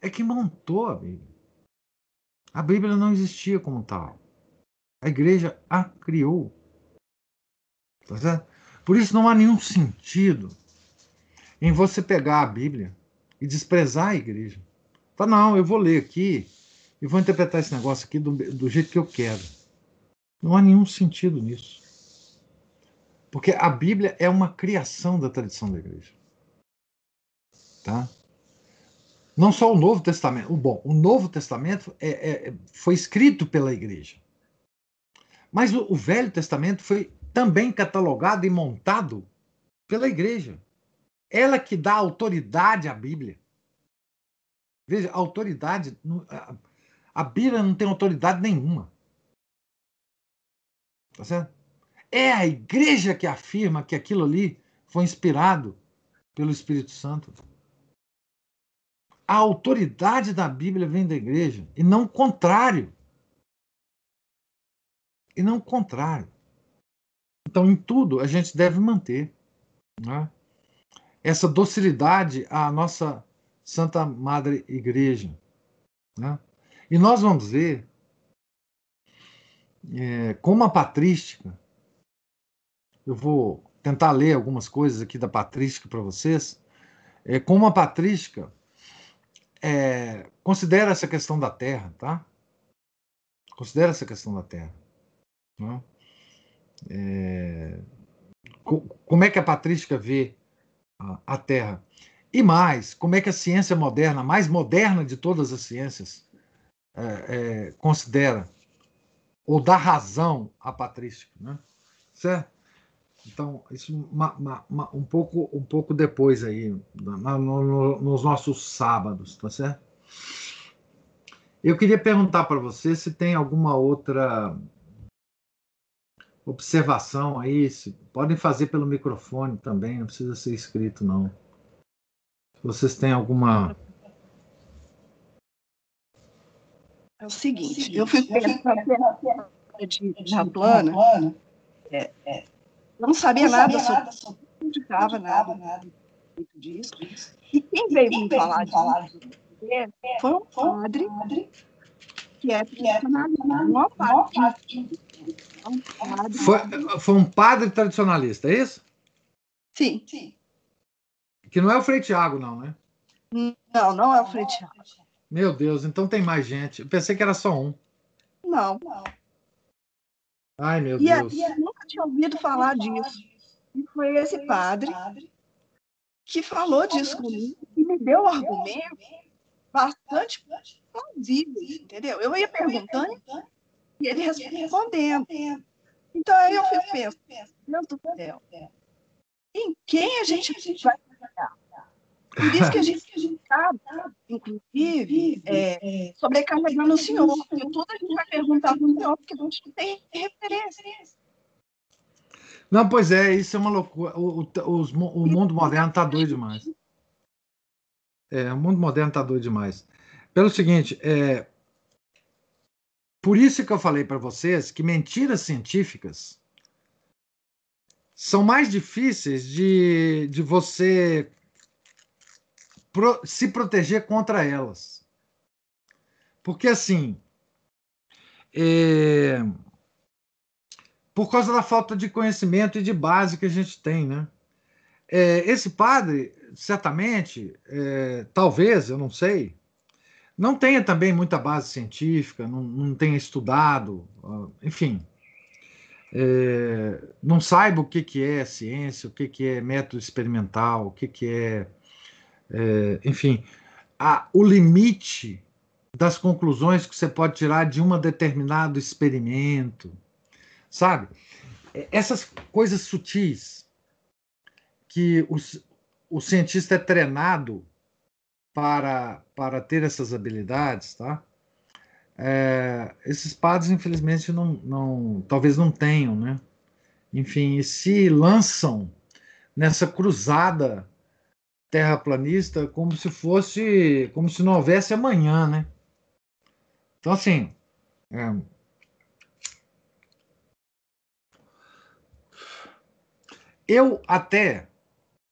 A: É que montou a Bíblia. A Bíblia não existia como tal. A igreja a criou. Tá certo? Por isso não há nenhum sentido em você pegar a Bíblia e desprezar a igreja. Fala, não, eu vou ler aqui e vou interpretar esse negócio aqui do, do jeito que eu quero. Não há nenhum sentido nisso. Porque a Bíblia é uma criação da tradição da igreja. Tá? Não só o Novo Testamento. Bom, o Novo Testamento é, é, foi escrito pela igreja. Mas o, o Velho Testamento foi também catalogado e montado pela igreja. Ela que dá autoridade à Bíblia. Veja, autoridade. A Bíblia não tem autoridade nenhuma. Tá certo? É a igreja que afirma que aquilo ali foi inspirado pelo Espírito Santo. A autoridade da Bíblia vem da igreja e não o contrário e não o contrário. Então, em tudo, a gente deve manter né, essa docilidade à nossa Santa Madre Igreja. Né? E nós vamos ver é, como a patrística, eu vou tentar ler algumas coisas aqui da patrística para vocês, é, como a patrística é, considera essa questão da terra, tá? Considera essa questão da terra. Né? É, como é que a patrística vê a, Terra? E mais, como é que a ciência moderna, mais moderna de todas as ciências, é, é, considera ou dá razão à patrística, né? certo? Então, isso uma, uma, uma, um, pouco, um pouco depois aí, no, no, nos nossos sábados, tá certo? Eu queria perguntar para você se tem alguma outra observação aí, se, podem fazer pelo microfone também, não precisa ser escrito, não. Se vocês têm alguma.
C: É o seguinte, eu fui pensando de terra plana, é, é, não sabia, não nada, sobre, sobre, não indicava nada, nada disso. E quem veio me falar disso foi um padre que é
A: foi, foi um padre tradicionalista, é isso?
C: Sim. Sim.
A: Que não é o Frei Tiago, não, né?
C: Não, não é o Frei Tiago.
A: Meu Deus, então tem mais gente. Eu pensei que era só um.
C: Não, não.
A: Ai, meu e Deus.
C: E eu nunca tinha ouvido falar disso. E foi esse padre que falou disso comigo e me deu um argumento bastante plausíveis, entendeu? Eu ia perguntando e ele respondendo. Então aí eu fico pensando, do céu, em quem a gente vai trabalhar? Por isso que a gente está, inclusive, é, sobrecarregando o senhor, porque tudo a gente vai perguntar para o senhor, porque a gente não tem referência.
A: Não, pois é, isso é uma loucura. O, o, o mundo moderno está doido demais. É, o mundo moderno está doido demais. Pelo seguinte, é, por isso que eu falei para vocês que mentiras científicas são mais difíceis de, de você pro, se proteger contra elas. Porque, assim, é, por causa da falta de conhecimento e de base que a gente tem, né? É, esse padre, certamente, é, talvez, eu não sei, não tenha também muita base científica, não, não tenha estudado, enfim, é, não saiba o que, que é ciência, o que, que é método experimental, o que, que é, é enfim, a, o limite das conclusões que você pode tirar de um determinado experimento, sabe? Essas coisas sutis que os, o cientista é treinado para, para ter essas habilidades, tá? É, esses padres, infelizmente, não, não, talvez não tenham, né? Enfim, e se lançam nessa cruzada terraplanista como se fosse, como se não houvesse amanhã, né? Então, assim, é, eu até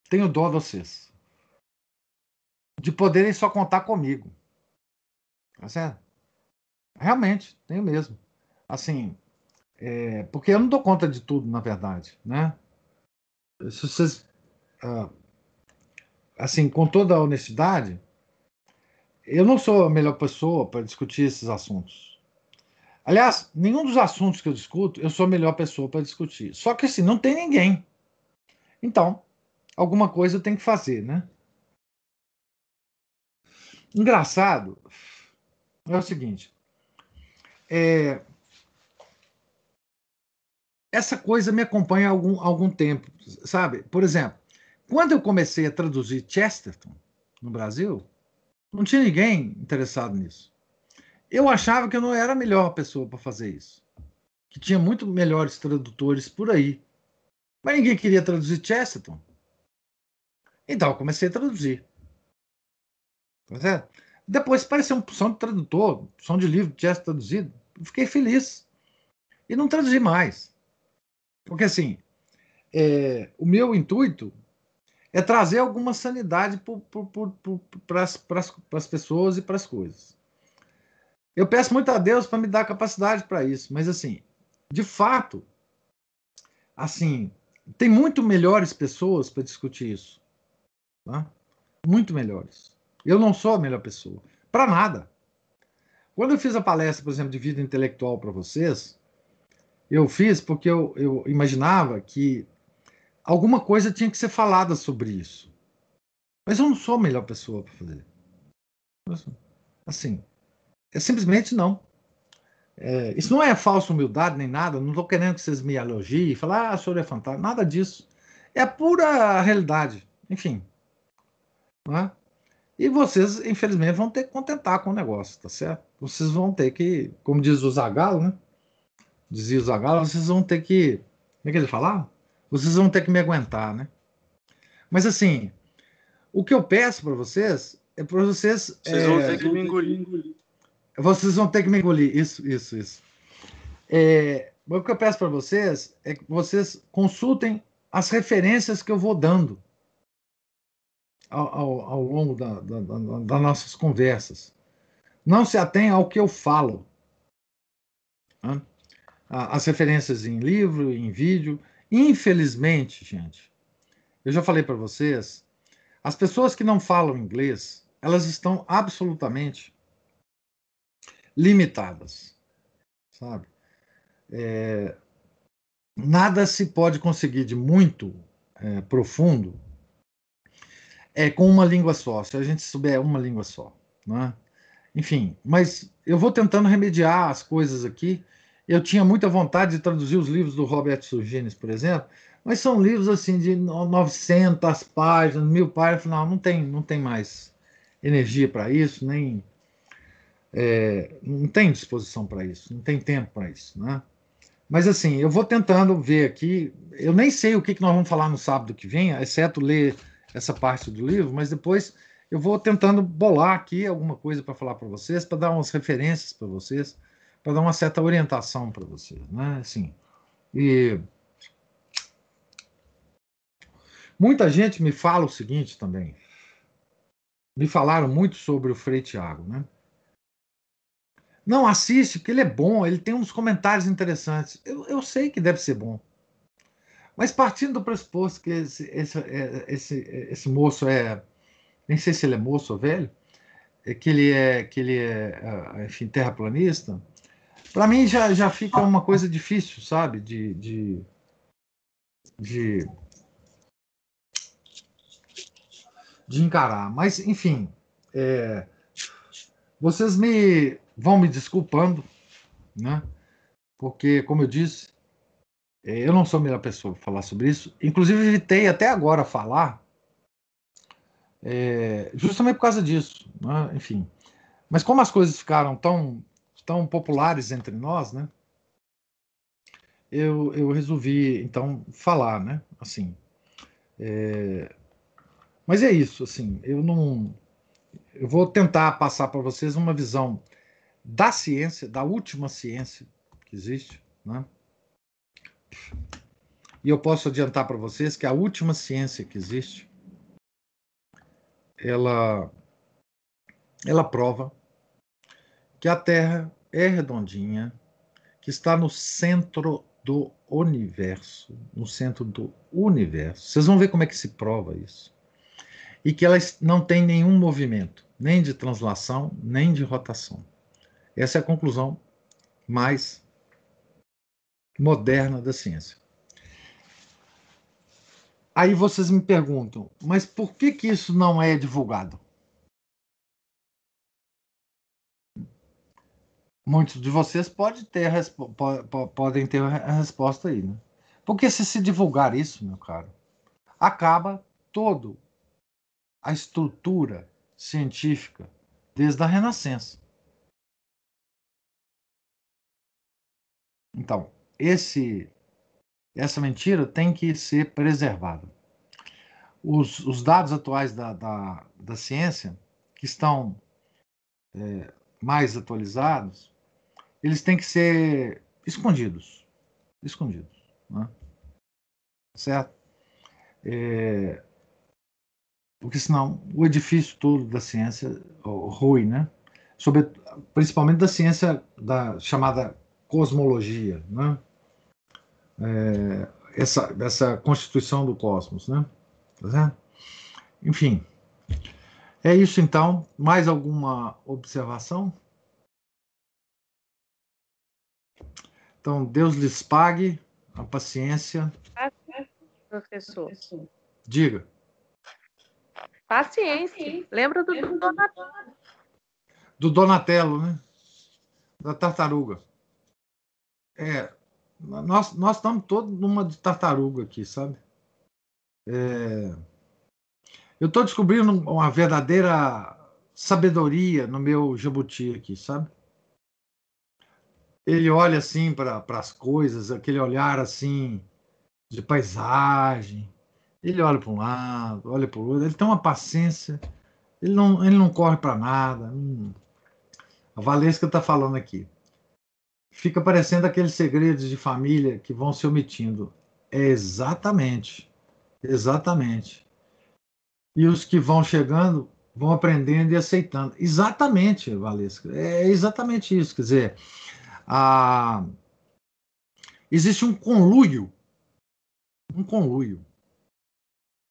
A: tenho dó de vocês de poderem só contar comigo. Tá certo? Realmente, tenho mesmo. Assim, é, porque eu não dou conta de tudo, na verdade, né? Se vocês, ah, assim, com toda a honestidade, eu não sou a melhor pessoa para discutir esses assuntos. Aliás, nenhum dos assuntos que eu discuto, eu sou a melhor pessoa para discutir. Só que assim, não tem ninguém. Então, alguma coisa eu tenho que fazer, né? Engraçado é o seguinte: é, essa coisa me acompanha há algum, algum tempo, sabe? Por exemplo, quando eu comecei a traduzir Chesterton no Brasil, não tinha ninguém interessado nisso. Eu achava que eu não era a melhor pessoa para fazer isso, que tinha muito melhores tradutores por aí. Mas ninguém queria traduzir Chesterton. Então eu comecei a traduzir. Tá Depois apareceu um som de tradutor, som de livro jazz traduzido. Fiquei feliz. E não traduzi mais. Porque, assim, é, o meu intuito é trazer alguma sanidade para as pessoas e para as coisas. Eu peço muito a Deus para me dar capacidade para isso, mas, assim, de fato, assim, tem muito melhores pessoas para discutir isso. Tá? Muito melhores. Eu não sou a melhor pessoa. Para nada. Quando eu fiz a palestra, por exemplo, de vida intelectual para vocês, eu fiz porque eu, eu imaginava que alguma coisa tinha que ser falada sobre isso. Mas eu não sou a melhor pessoa para fazer. Assim, é simplesmente não. É, isso não é falsa humildade nem nada, não estou querendo que vocês me elogiem, falar, ah, o senhor é fantástico, nada disso. É a pura realidade. Enfim. Não é? E vocês, infelizmente, vão ter que contentar com o negócio, tá certo? Vocês vão ter que, como diz o Zagalo, né? Dizia o Zagalo, vocês vão ter que. Como é que ele falava? Vocês vão ter que me aguentar, né? Mas assim, o que eu peço para vocês é para vocês.
D: Vocês
A: é...
D: vão ter que me engolir.
A: Vocês vão ter que me engolir. Isso, isso, isso. É... O que eu peço para vocês é que vocês consultem as referências que eu vou dando ao, ao, longo da, da, da, das nossas conversas. Não se atenha ao que eu falo. Né? As referências em livro, em vídeo. Infelizmente, gente, eu já falei para vocês, as pessoas que não falam inglês, elas estão absolutamente limitadas, sabe? É, nada se pode conseguir de muito é, profundo é com uma língua só, se a gente souber uma língua só. Né? Enfim, mas eu vou tentando remediar as coisas aqui. Eu tinha muita vontade de traduzir os livros do Roberto Surgines, por exemplo, mas são livros assim de 900 páginas, mil páginas. Não, não tem, não tem mais energia para isso, nem é, não tem disposição para isso, não tem tempo para isso, né? Mas assim, eu vou tentando ver aqui. Eu nem sei o que, que nós vamos falar no sábado que vem, exceto ler essa parte do livro, mas depois eu vou tentando bolar aqui alguma coisa para falar para vocês, para dar umas referências para vocês, para dar uma certa orientação para vocês, né? Assim, e muita gente me fala o seguinte também. Me falaram muito sobre o Frei Tiago, né? Não, assiste, porque ele é bom, ele tem uns comentários interessantes. Eu, eu sei que deve ser bom. Mas partindo do pressuposto que esse, esse, é, esse, esse moço é. Nem sei se ele é moço ou velho, é que ele é, que ele é é enfim, terraplanista, para mim já, já fica uma coisa difícil, sabe? De, de, de, de encarar. Mas, enfim, é, vocês me vão me desculpando, né? Porque, como eu disse, eu não sou a melhor pessoa para falar sobre isso. Inclusive, evitei até agora falar, é, justamente por causa disso, né? enfim. Mas como as coisas ficaram tão, tão populares entre nós, né? Eu, eu resolvi então falar, né? Assim, é, mas é isso, assim. Eu não, eu vou tentar passar para vocês uma visão da ciência, da última ciência que existe, né? E eu posso adiantar para vocês que a última ciência que existe, ela, ela prova que a Terra é redondinha, que está no centro do universo, no centro do universo. Vocês vão ver como é que se prova isso. E que ela não tem nenhum movimento, nem de translação, nem de rotação. Essa é a conclusão mais moderna da ciência. Aí vocês me perguntam, mas por que, que isso não é divulgado? Muitos de vocês pode ter podem ter a resposta aí, né? Porque se se divulgar isso, meu caro, acaba todo a estrutura científica desde a Renascença. Então, esse, essa mentira tem que ser preservada. Os, os dados atuais da, da, da, ciência, que estão é, mais atualizados, eles têm que ser escondidos. Escondidos. Né? Certo? É, porque senão o edifício todo da ciência rui, né? Sobre, principalmente da ciência da chamada cosmologia, né? É, essa, essa constituição do cosmos, né? Tá Enfim, é isso então. Mais alguma observação? Então, Deus lhes pague a paciência.
B: Professor.
A: Diga.
B: Paciência. Lembra do, do Donatello.
A: Do Donatello, né? Da tartaruga. É, nós, nós estamos todos numa de tartaruga aqui, sabe? É, eu estou descobrindo uma verdadeira sabedoria no meu jabuti aqui, sabe? Ele olha assim para as coisas, aquele olhar assim de paisagem. Ele olha para um lado, olha para o outro. Ele tem uma paciência. Ele não, ele não corre para nada. Hum. A Valesca está falando aqui fica parecendo aqueles segredos de família que vão se omitindo. É exatamente, exatamente. E os que vão chegando vão aprendendo e aceitando. Exatamente, Valesca. É exatamente isso. Quer dizer, a... existe um conluio. Um conluio.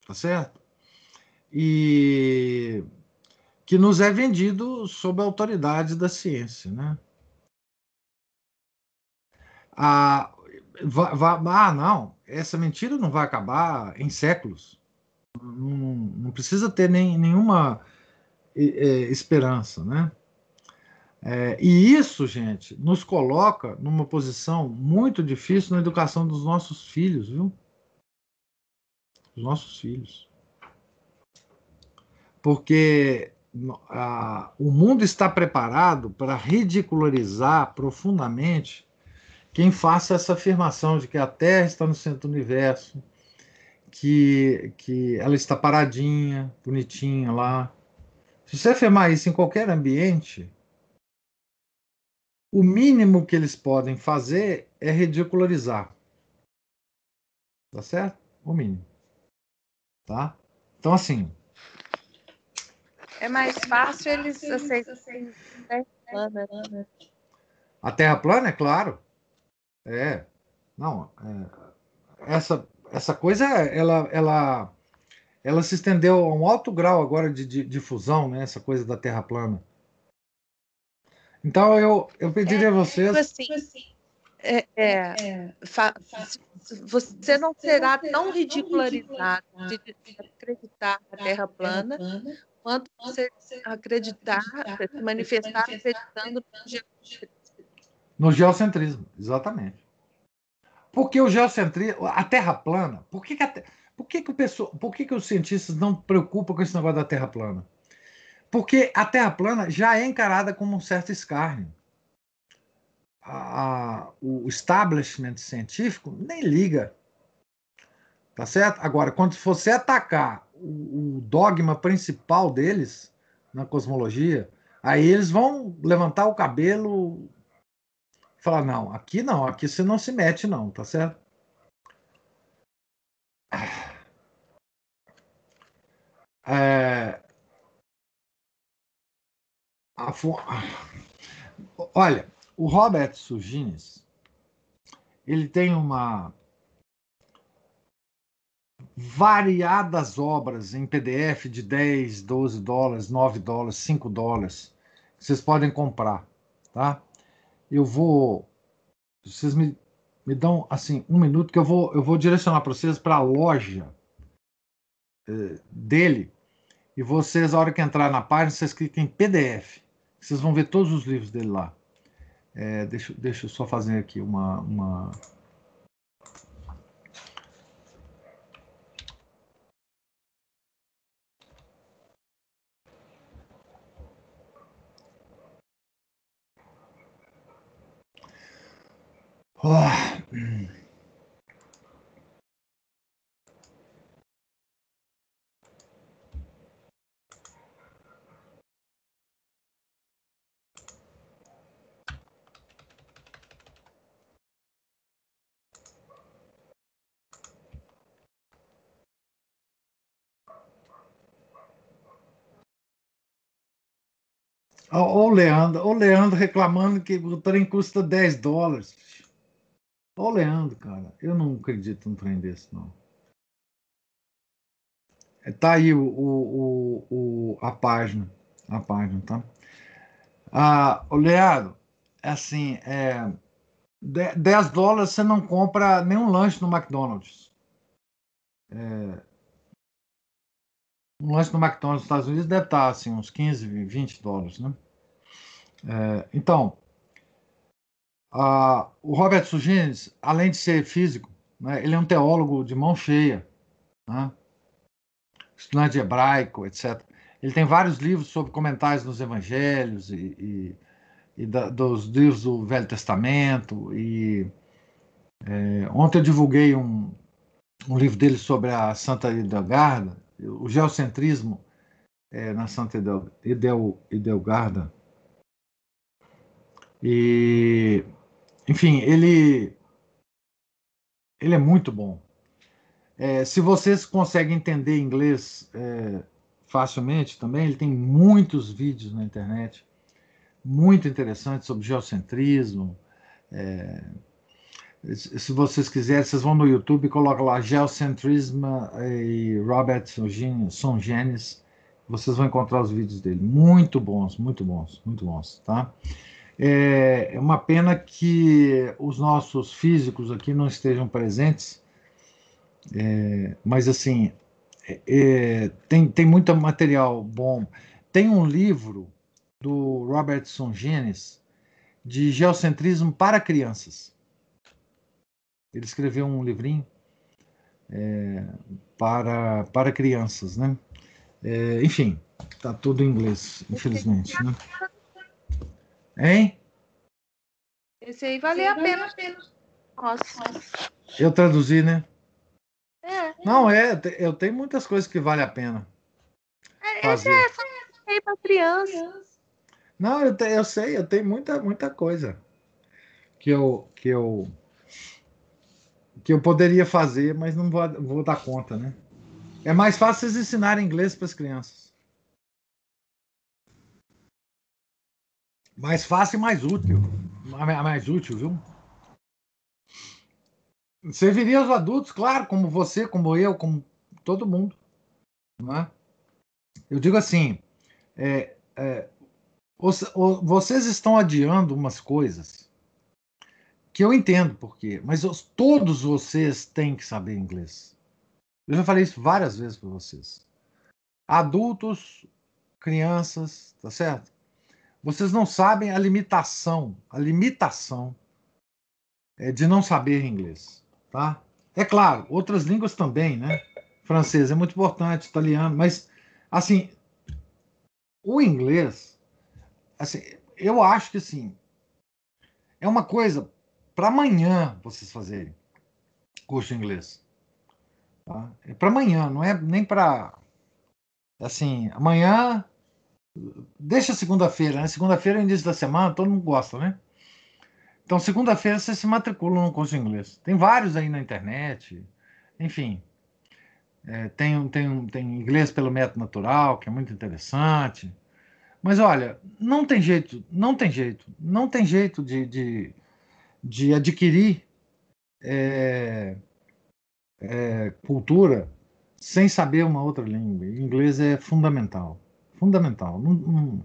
A: Tá certo? E que nos é vendido sob a autoridade da ciência, né? Vai, vai, ah, não, essa mentira não vai acabar em séculos. Não, não precisa ter nem, nenhuma é, esperança, né? É, e isso, gente, nos coloca numa posição muito difícil na educação dos nossos filhos, viu? Os nossos filhos. Porque a, o mundo está preparado para ridicularizar profundamente quem faça essa afirmação de que a Terra está no centro do universo, que, que ela está paradinha, bonitinha lá. Se você afirmar isso em qualquer ambiente, o mínimo que eles podem fazer é ridicularizar. Tá certo? O mínimo. Tá? Então, assim.
B: É mais fácil eles aceitarem a Terra plana. Né?
A: A Terra plana, é claro. É. Não. É, essa, essa coisa, ela, ela, ela se estendeu a um alto grau agora de, de difusão, né? Essa coisa da Terra plana. Então eu, eu pediria é, a vocês.
B: Tipo assim, é, é, você não será tão ridicularizado de acreditar na Terra plana quanto você acreditar, se manifestar acreditando no.
A: No geocentrismo, exatamente. Porque o geocentrismo, a Terra plana, por que, que, a, por que, que, o pessoal, por que, que os cientistas não preocupam com esse negócio da Terra plana? Porque a Terra plana já é encarada como um certo escárnio. A, o establishment científico nem liga. Tá certo? Agora, quando você atacar o, o dogma principal deles na cosmologia, aí eles vão levantar o cabelo falar: não, aqui não, aqui você não se mete, não, tá certo? É, Olha, o Robert Sugines, ele tem uma variadas obras em PDF de 10, 12 dólares, 9 dólares, 5 dólares, que vocês podem comprar, tá? Eu vou vocês me, me dão assim um minuto que eu vou eu vou direcionar para vocês para a loja eh, dele e vocês a hora que entrar na página vocês clicam em PDF vocês vão ver todos os livros dele lá. É, deixa, deixa eu só fazer aqui uma, uma... Oh. Olha o Leandro, o Leandro reclamando que o trem custa 10 dólares. O Leandro, cara. Eu não acredito num trem desse, não. É, tá aí o, o, o, a página. A página, tá? Ah, Leandro, é assim, é, 10 dólares você não compra nenhum lanche no McDonald's. É, um lanche no McDonald's nos Estados Unidos deve estar assim, uns 15, 20 dólares, né? É, então, a, o Robert Sugines, além de ser físico, né, ele é um teólogo de mão cheia, né? estudante de hebraico, etc. Ele tem vários livros sobre comentários nos evangelhos e, e, e da, dos livros do Velho Testamento. E é, ontem eu divulguei um, um livro dele sobre a Santa Idelgarda, o geocentrismo é, na Santa Idel, Idel, Idelgarda. E, enfim, ele, ele é muito bom. É, se vocês conseguem entender inglês é, facilmente também, ele tem muitos vídeos na internet, muito interessantes sobre geocentrismo. É, se vocês quiserem, vocês vão no YouTube e colocam lá Geocentrism e Robert Songenes. Vocês vão encontrar os vídeos dele. Muito bons, muito bons, muito bons, tá? É, é uma pena que os nossos físicos aqui não estejam presentes, é, mas assim, é, é, tem, tem muito material bom. Tem um livro do Robertson Genes de geocentrismo para crianças. Ele escreveu um livrinho é, para, para crianças, né? É, enfim, tá tudo em inglês, infelizmente, né? Hein?
B: Esse aí valia a pena. Nossa.
A: Eu traduzi, né?
B: É.
A: Não, é, eu tenho muitas coisas que vale a pena.
B: Esse
A: Fazer.
B: é só aí para criança.
A: Não, eu, te, eu sei, eu tenho muita, muita coisa que eu, que eu que eu poderia fazer, mas não vou, vou dar conta, né? É mais fácil vocês ensinarem inglês para as crianças. Mais fácil e mais útil. Mais útil, viu? Serviria aos adultos, claro, como você, como eu, como todo mundo. Não é? Eu digo assim: é, é, os, vocês estão adiando umas coisas que eu entendo por quê, mas os, todos vocês têm que saber inglês. Eu já falei isso várias vezes para vocês. Adultos, crianças, tá certo? Vocês não sabem a limitação, a limitação é, de não saber inglês, tá? É claro, outras línguas também, né? Francês é muito importante, italiano, mas assim, o inglês, assim, eu acho que assim, é uma coisa para amanhã vocês fazerem curso de inglês. Tá? É para amanhã, não é nem para assim, amanhã deixa segunda-feira, né? Segunda-feira é início da semana, todo mundo gosta, né? Então, segunda-feira você se matricula no curso de inglês. Tem vários aí na internet, enfim. É, tem, tem, tem inglês pelo método natural, que é muito interessante. Mas olha, não tem jeito, não tem jeito, não tem jeito de, de, de adquirir é, é, cultura sem saber uma outra língua. O inglês é fundamental, fundamental. Não, não,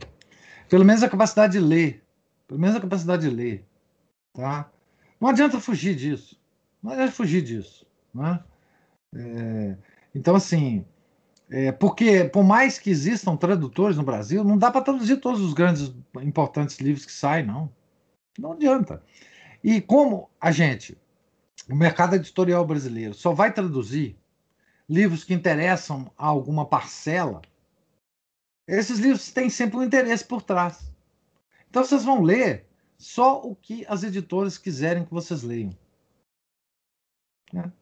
A: pelo menos a capacidade de ler, pelo menos a capacidade de ler, tá? Não adianta fugir disso, não adianta fugir disso, né? É, então assim, é, porque por mais que existam tradutores no Brasil, não dá para traduzir todos os grandes importantes livros que saem, não. Não adianta. E como a gente, o mercado editorial brasileiro, só vai traduzir livros que interessam a alguma parcela, esses livros têm sempre um interesse por trás. Então vocês vão ler só o que as editoras quiserem que vocês leiam.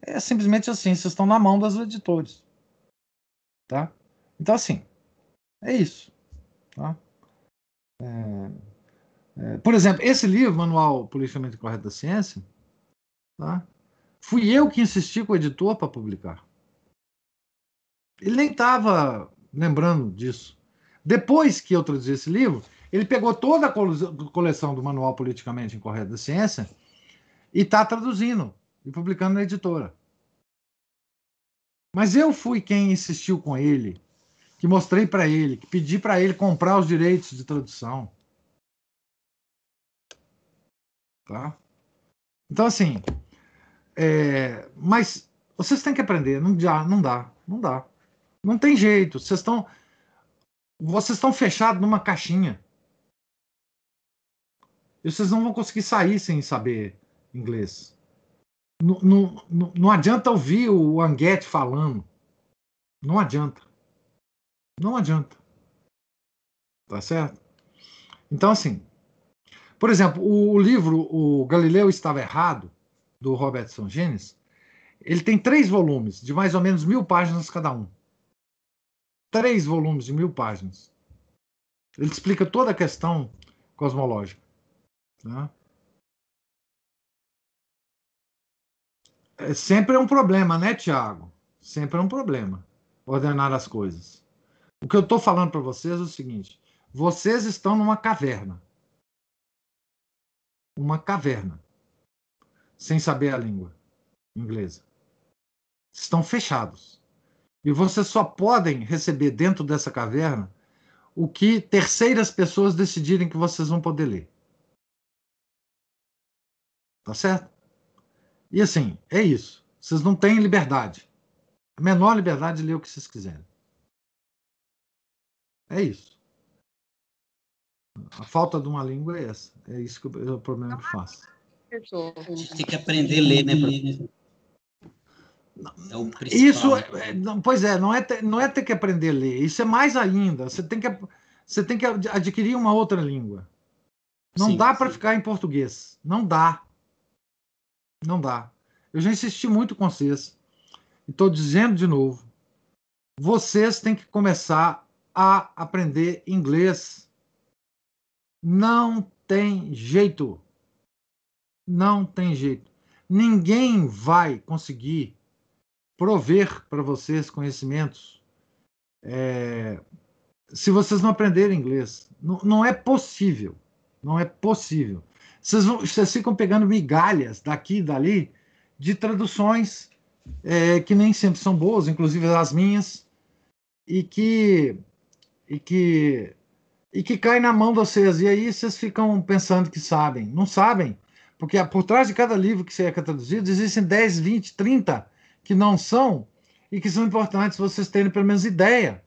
A: É simplesmente assim, vocês estão na mão das editores. Tá? Então, assim, é isso. Tá? É... É, por exemplo, esse livro, Manual Politicamente Correto da Ciência, tá? fui eu que insisti com o editor para publicar. Ele nem estava lembrando disso. Depois que eu traduzi esse livro, ele pegou toda a coleção do Manual Politicamente Incorreto da Ciência e está traduzindo e publicando na editora. Mas eu fui quem insistiu com ele, que mostrei para ele, que pedi para ele comprar os direitos de tradução. Tá? Então, assim, é, mas vocês têm que aprender, não dá, não dá, não dá. Não tem jeito, vocês estão vocês estão fechados numa caixinha. E vocês não vão conseguir sair sem saber inglês. Não, adianta ouvir o Anguete falando. Não adianta. Não adianta. Tá certo? Então, assim, por exemplo, o, livro O Galileu Estava Errado, do Robertson Genes, ele tem três volumes, de mais ou menos mil páginas cada um. Três volumes de mil páginas. Ele explica toda a questão cosmológica. Né? É, sempre é um problema, né, Tiago? Sempre é um problema ordenar as coisas. O que eu estou falando para vocês é o seguinte: vocês estão numa caverna uma caverna, sem saber a língua inglesa. Estão fechados. E vocês só podem receber dentro dessa caverna o que terceiras pessoas decidirem que vocês vão poder ler. Tá certo? E assim, é isso. Vocês não têm liberdade. A menor liberdade de ler o que vocês quiserem. É isso. A falta de uma língua é essa. É isso que é o problema que faço.
D: A gente tem que aprender a ler, né?
A: É Isso, é, é, não, pois é, não é, ter, não é ter que aprender a ler. Isso é mais ainda. Você tem que, você tem que adquirir uma outra língua. Não sim, dá para ficar em português. Não dá. Não dá. Eu já insisti muito com vocês. E estou dizendo de novo. Vocês têm que começar a aprender inglês. Não tem jeito. Não tem jeito. Ninguém vai conseguir prover para vocês conhecimentos é, se vocês não aprenderem inglês. Não, não, é possível. Não é possível. Vocês, vão, vocês ficam pegando migalhas daqui e dali de traduções é, que nem sempre são boas, inclusive as minhas, e que e que e que cai na mão de vocês. E aí vocês ficam pensando que sabem. Não sabem. Porque por trás de cada livro que você é traduzido, existem 10, 20, 30 que não são e que são importantes vocês terem pelo menos ideia.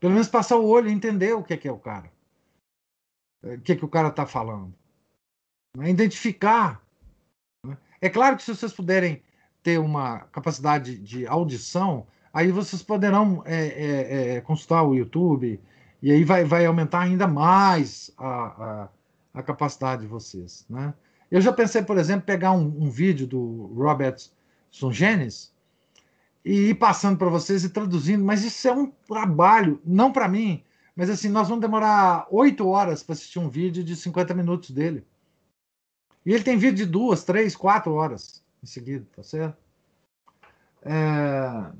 A: Pelo menos passar o olho e entender o que é, que é o cara. O que é que o cara está falando. É identificar. Né? É claro que se vocês puderem ter uma capacidade de audição, aí vocês poderão é, é, é, consultar o YouTube e aí vai, vai aumentar ainda mais a, a, a capacidade de vocês. Né? Eu já pensei, por exemplo, pegar um, um vídeo do Robert Sungenes e ir passando para vocês e traduzindo, mas isso é um trabalho, não para mim, mas assim, nós vamos demorar oito horas para assistir um vídeo de 50 minutos dele. E ele tem vídeo de duas, três, quatro horas em seguida, tá certo? É...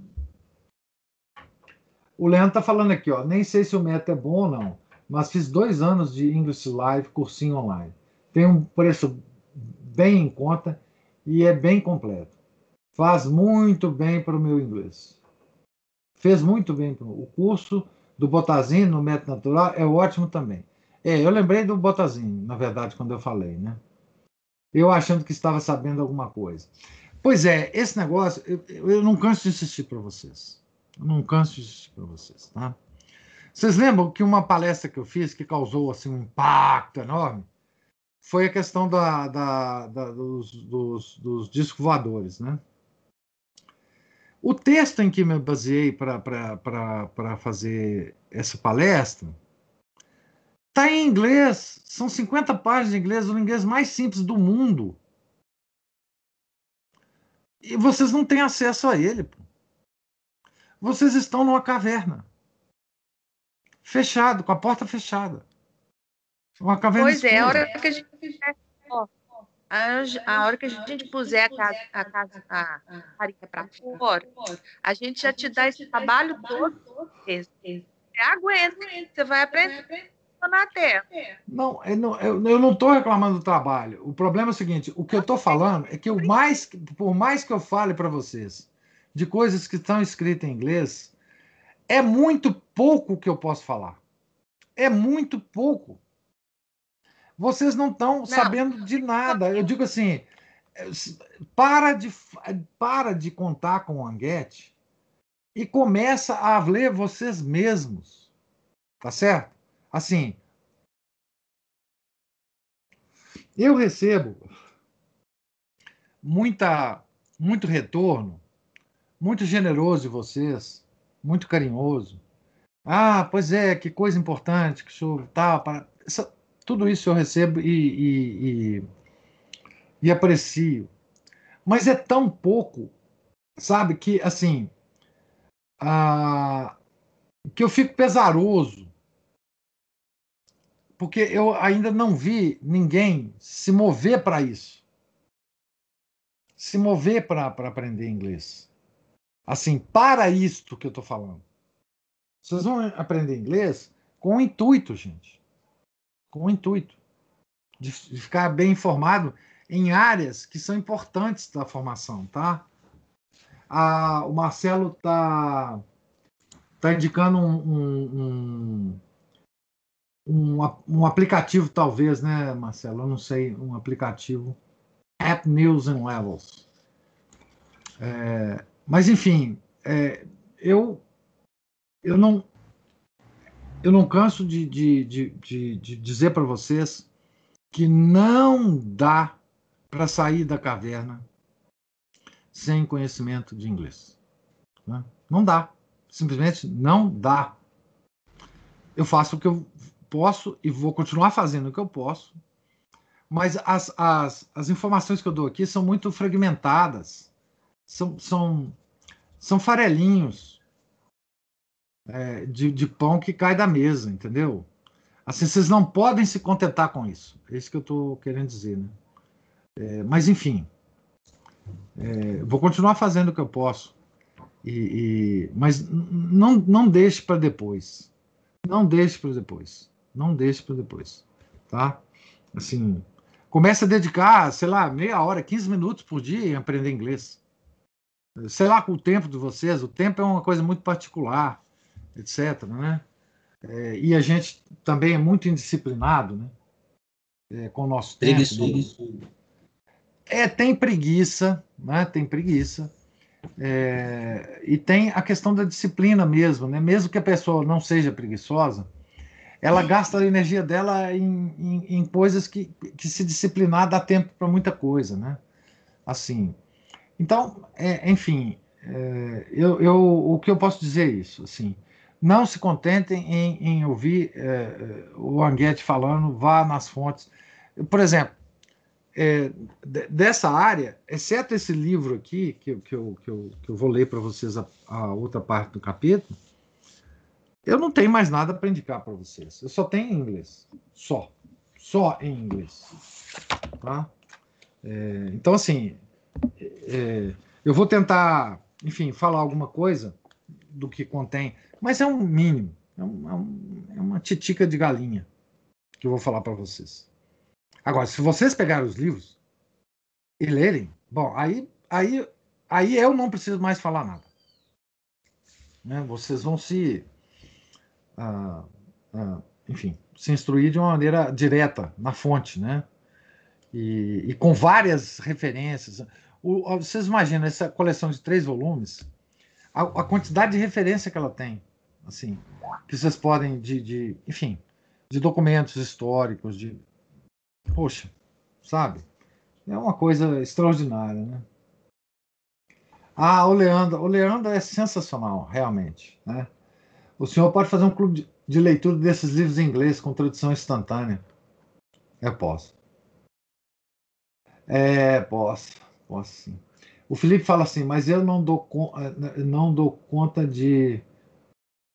A: O Leandro tá falando aqui, ó. Nem sei se o método é bom ou não, mas fiz dois anos de English Live, cursinho online. Tem um preço bem em conta e é bem completo. Faz muito bem para o meu inglês. Fez muito bem. Pro... O curso do Botazinho no método natural é ótimo também. É, eu lembrei do Botazinho, na verdade, quando eu falei, né? Eu achando que estava sabendo alguma coisa. Pois é, esse negócio, eu, eu não canso de insistir para vocês. Eu não canso de insistir para vocês, tá? Vocês lembram que uma palestra que eu fiz que causou assim, um impacto enorme foi a questão da, da, da dos, dos, dos discos voadores, né? O texto em que me baseei para fazer essa palestra está em inglês. São 50 páginas de inglês, o inglês mais simples do mundo. E vocês não têm acesso a ele. Pô. Vocês estão numa caverna. Fechado, com a porta fechada.
B: Uma caverna Pois escura. é, a hora que a gente a, a hora que a gente puser a casa, a, casa, a farinha para fora, a gente já te dá esse trabalho todo. Você aguenta, você vai aprender na terra.
A: Não, eu não, eu não estou reclamando do trabalho. O problema é o seguinte: o que eu estou falando é que o mais, por mais que eu fale para vocês de coisas que estão escritas em inglês, é muito pouco que eu posso falar. É muito pouco. Vocês não estão sabendo de nada. Eu digo assim, para de, para de contar com o Anguete e começa a ler vocês mesmos. Tá certo? Assim, eu recebo muita, muito retorno, muito generoso de vocês, muito carinhoso. Ah, pois é, que coisa importante, que show, tal. Para... Tudo isso eu recebo e, e, e, e aprecio. Mas é tão pouco, sabe, que assim. Que eu fico pesaroso. Porque eu ainda não vi ninguém se mover para isso. Se mover para aprender inglês. Assim, para isto que eu estou falando. Vocês vão aprender inglês com o intuito, gente com o intuito de, ficar bem informado em áreas que são importantes da formação, tá? Ah, o Marcelo tá, tá indicando um, um, um, um, um aplicativo, talvez, né, Marcelo? Eu não sei, um aplicativo App News and Levels. É, mas, enfim, é, eu, eu, não, eu não canso de, de, de, de, de dizer para vocês que não dá para sair da caverna sem conhecimento de inglês. Né? Não dá. Simplesmente não dá. Eu faço o que eu posso e vou continuar fazendo o que eu posso, mas as, as, as informações que eu dou aqui são muito fragmentadas, são, são, são farelinhos é, de, de pão que cai da mesa, entendeu? Assim, vocês não podem se contentar com isso. É isso que eu estou querendo dizer, né? É, mas, enfim, é, vou continuar fazendo o que eu posso. E, e mas não, não deixe para depois. Não deixe para depois. Não deixe para depois. Tá? Assim, comece a dedicar, sei lá, meia hora, 15 minutos por dia em aprender inglês. Sei lá, com o tempo de vocês. O tempo é uma coisa muito particular, etc. Né? É, e a gente também é muito indisciplinado né? É, com o nosso tempo. Preguiçoso. É, tem preguiça, né? tem preguiça. É, e tem a questão da disciplina mesmo, né? Mesmo que a pessoa não seja preguiçosa, ela gasta a energia dela em, em, em coisas que, que se disciplinar dá tempo para muita coisa, né? Assim. Então, é, enfim, é, eu, eu, o que eu posso dizer é isso, assim, não se contentem em, em ouvir é, o Anguete falando, vá nas fontes. Por exemplo, é, dessa área, exceto esse livro aqui, que, que, eu, que, eu, que eu vou ler para vocês a, a, outra parte do capítulo, eu não tenho mais nada para indicar para vocês. Eu só tenho inglês. Só. Só em inglês. Tá? É, então, assim, é, eu vou tentar, enfim, falar alguma coisa do que contém, mas é um mínimo. É, é, um, é uma titica de galinha que eu vou falar para vocês. Agora, se vocês pegarem os livros e lerem, bom, aí, aí, aí eu não preciso mais falar nada. Né? Vocês vão se, ah, ah, enfim, se instruir de uma maneira direta, na fonte, né? E, e com várias referências. O, vocês imaginam essa coleção de três volumes, a, a, quantidade de referência que ela tem, assim, que vocês podem, de, de enfim, de documentos históricos, de Poxa, sabe? É uma coisa extraordinária, né? Ah, o Leandro, o Leandro é sensacional, realmente, né? O senhor pode fazer um clube de leitura desses livros em inglês com tradução instantânea? Eu posso. É, posso, posso sim. O Felipe fala assim, mas eu não dou, eh, não dou conta de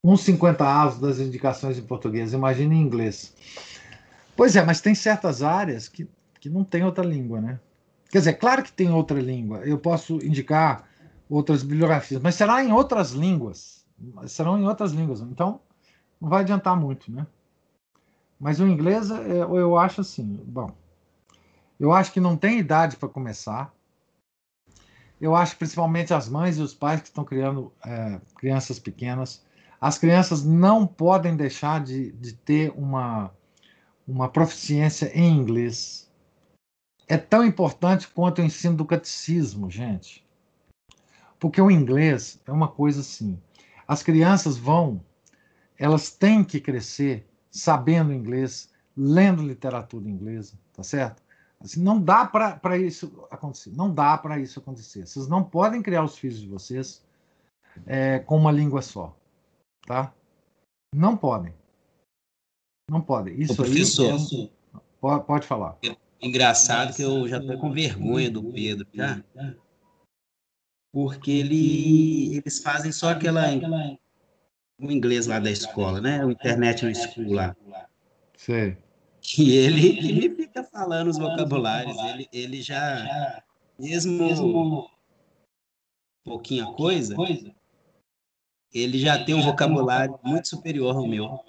A: uns 50 avos das indicações em português, imagine em inglês. Pois é, mas tem certas áreas que, que não tem outra língua, né? Quer dizer, claro que tem outra língua. Eu posso indicar outras bibliografias, mas será em outras línguas. Serão em outras línguas. Então, não vai adiantar muito, né? Mas o inglês, é, eu acho assim, bom, eu acho que não tem idade para começar. Eu acho principalmente as mães e os pais que estão criando é, crianças pequenas. As crianças não podem deixar de, de ter uma, uma proficiência em inglês é tão importante quanto o ensino do catecismo, gente. Porque o inglês é uma coisa assim. As crianças vão, elas têm que crescer sabendo inglês, lendo literatura inglesa, tá certo? Assim, não dá para isso acontecer. Não dá para isso acontecer. Vocês não podem criar os filhos de vocês é, com uma língua só, tá? Não podem. Não pode. Isso
D: professor,
A: aí, é... pode, pode falar.
D: Engraçado que eu já estou com vergonha do Pedro, já. Porque ele, eles fazem só aquela. O inglês lá da escola, né? O internet no school lá.
A: Sei.
D: E ele, ele fica falando os vocabulários. Ele, ele já, mesmo pouquinha coisa, ele já tem um vocabulário muito superior ao meu.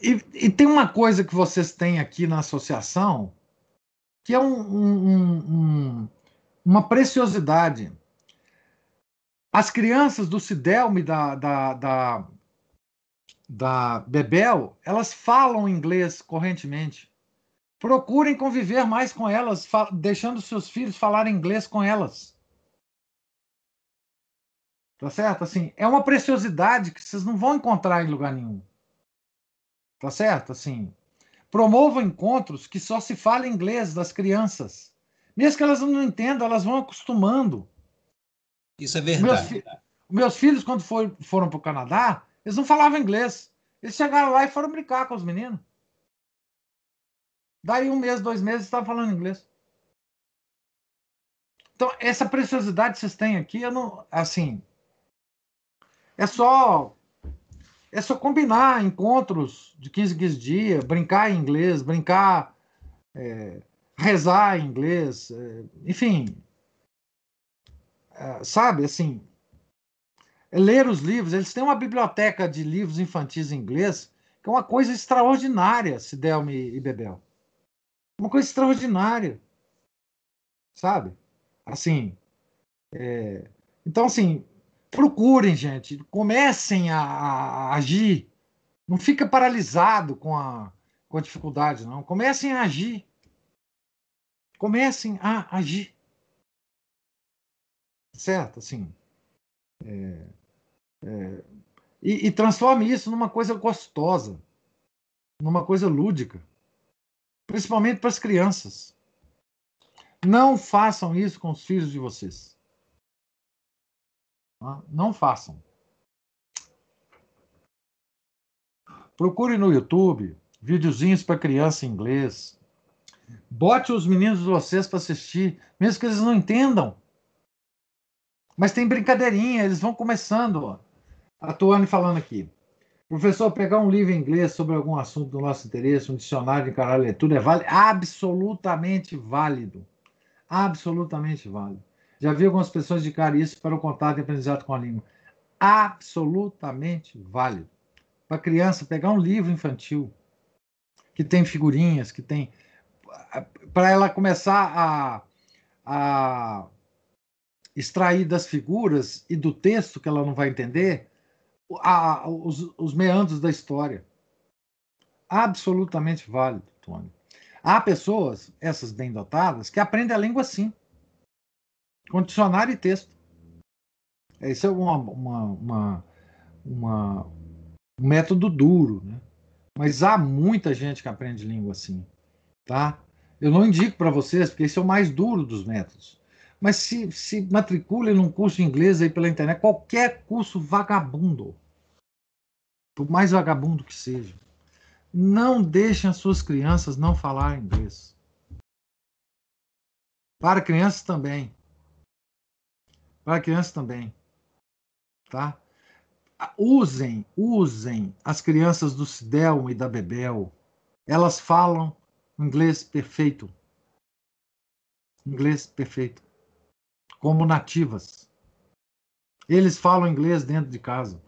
A: E, e, tem uma coisa que vocês têm aqui na associação que é um, um, um, uma preciosidade. As crianças do Cidelme da, da, da, da Bebel, elas falam inglês correntemente. Procurem conviver mais com elas, deixando seus filhos falar inglês com elas. Tá certo? Assim, é uma preciosidade que vocês não vão encontrar em lugar nenhum. Tá certo? Assim, promovam encontros que só se fala inglês das crianças. Mesmo que elas não entendam, elas vão acostumando.
D: Isso é verdade.
A: Meus, fi meus filhos, quando for, foram para o Canadá, eles não falavam inglês. Eles chegaram lá e foram brincar com os meninos. Daí um mês, dois meses, estavam falando inglês. Então, essa preciosidade que vocês têm aqui, eu não, assim, é só é só combinar encontros de 15 em 15 dias, brincar em inglês, brincar, é, rezar em inglês, é, enfim, é, sabe, assim, é ler os livros. Eles têm uma biblioteca de livros infantis em inglês que é uma coisa extraordinária, Sidelme e Bebel. Uma coisa extraordinária, sabe? Assim, é, então, assim, procurem, gente, comecem a, a, agir. Não fica paralisado com a, com a dificuldade, não. Comecem a agir. Comecem a agir. Certo? Assim. É, é, e, e transforme isso numa coisa gostosa, numa coisa lúdica, principalmente para as crianças. Não façam isso com os filhos de vocês. Tá? Não façam. Procure no YouTube videozinhos para criança em inglês. Bote os meninos de vocês para assistir, mesmo que eles não entendam. Mas tem brincadeirinha, eles vão começando. Atuando e falando aqui. Professor, pegar um livro em inglês sobre algum assunto do nosso interesse, um dicionário de encarar a leitura, é válido? Absolutamente válido. Absolutamente válido. Já vi algumas pessoas indicar isso para o contato e aprendizado com a língua. Absolutamente válido. Para criança pegar um livro infantil que tem figurinhas, que tem. Para ela começar a, a extrair das figuras e do texto que ela não vai entender a, os, os meandros da história. Absolutamente válido, Tony. Há pessoas, essas bem dotadas, que aprendem a língua assim com dicionário e texto. Esse é uma, uma, uma, uma, um método duro, né? Mas há muita gente que aprende língua assim, tá? Eu não indico para vocês, porque esse é o mais duro dos métodos. Mas se, se matricule num curso de inglês aí pela internet, qualquer curso vagabundo, por mais vagabundo que seja, não deixem as suas crianças não falar inglês. Para crianças também. Para crianças também. Tá? Usem, usem as crianças do Sidelmo e da Bebel. Elas falam inglês perfeito. Inglês perfeito. Como nativas. Eles falam inglês dentro de casa.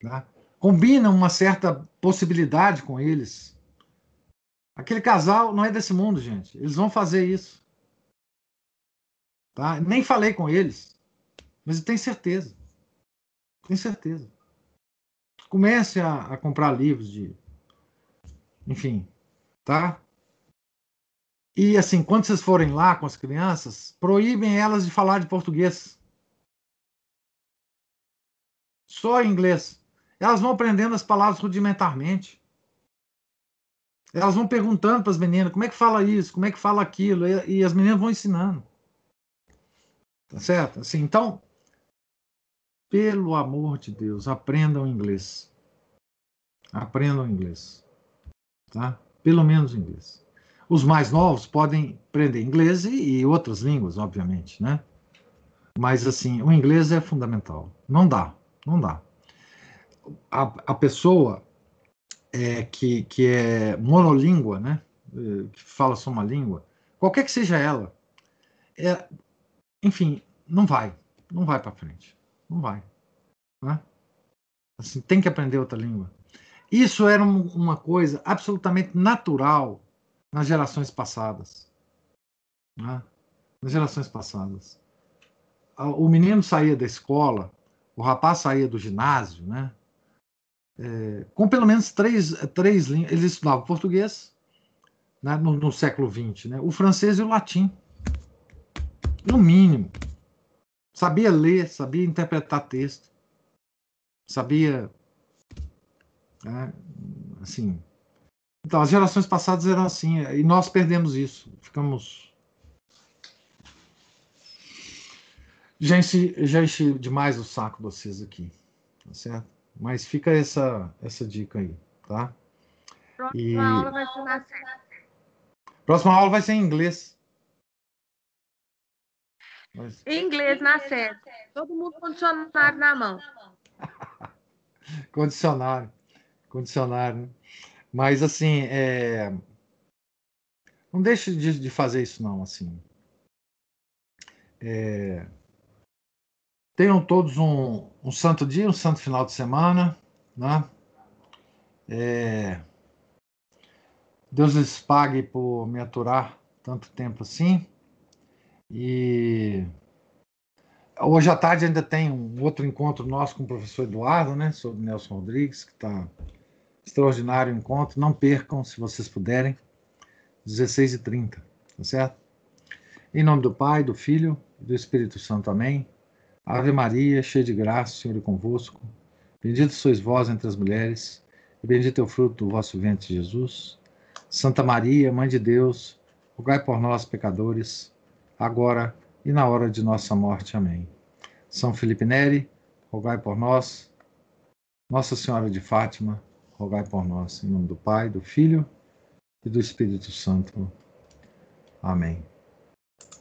A: Tá? Combinam uma certa possibilidade com eles. Aquele casal não é desse mundo, gente. Eles vão fazer isso. Tá? Nem falei com eles, mas eu tenho certeza. Tenho certeza. Comece a, a comprar livros de. Enfim, tá? E assim, quando vocês forem lá com as crianças, proíbem elas de falar de português. Só em inglês. Elas vão aprendendo as palavras rudimentarmente. Elas vão perguntando para as meninas como é que fala isso, como é que fala aquilo, e, e as meninas vão ensinando. Tá certo? Assim, então, pelo amor de Deus, aprendam inglês. Aprendam inglês. Tá? Pelo menos inglês. Os mais novos podem aprender inglês e, e outras línguas, obviamente, né? Mas, assim, o inglês é fundamental. Não dá, não dá. A, a pessoa é, que, que é monolíngua, né? É, que fala só uma língua, qualquer que seja ela, é, enfim, não vai, não vai para frente, não vai, né? Assim, tem que aprender outra língua. Isso era um, uma coisa absolutamente natural nas gerações passadas, né? nas gerações passadas. O menino saía da escola, o rapaz saía do ginásio, né? É, com pelo menos três, três línguas. Ele estudava português, né, no, no, século XX, né? o francês e o latim. No mínimo. Sabia ler, sabia interpretar texto, sabia. Né, assim. Então, as gerações passadas eram assim, e nós perdemos isso. Ficamos. Já enchi, já enchi demais o saco vocês aqui, tá certo? Mas fica essa, essa dica aí, tá?
B: Próxima e... aula vai ser na
A: Próxima aula vai ser em inglês.
B: Mas... Inglês na sede. Todo mundo com dicionário na mão. [laughs]
A: condicionário. Condicionário. Né? Mas, assim, é... não deixe de, de, fazer isso, não. Assim. É... Tenham todos um, um santo dia, um santo final de semana. Né? É... Deus lhes pague por me aturar tanto tempo assim. E hoje à tarde ainda tem um outro encontro nosso com o professor Eduardo, né, sobre Nelson Rodrigues, que está extraordinário encontro. Não percam, se vocês puderem, 16h30, tá certo? Em nome do Pai, do Filho e do Espírito Santo. Amém. Ave Maria, cheia de graça, o Senhor é convosco. Bendito sois vós entre as mulheres, e bendito é o fruto do vosso ventre, Jesus. Santa Maria, Mãe de Deus, rogai por nós, pecadores, agora e na hora de nossa morte. Amém. São Felipe Neri, rogai por nós. Nossa Senhora de Fátima, rogai por nós. Em nome do Pai, do Filho e do Espírito Santo. Amém.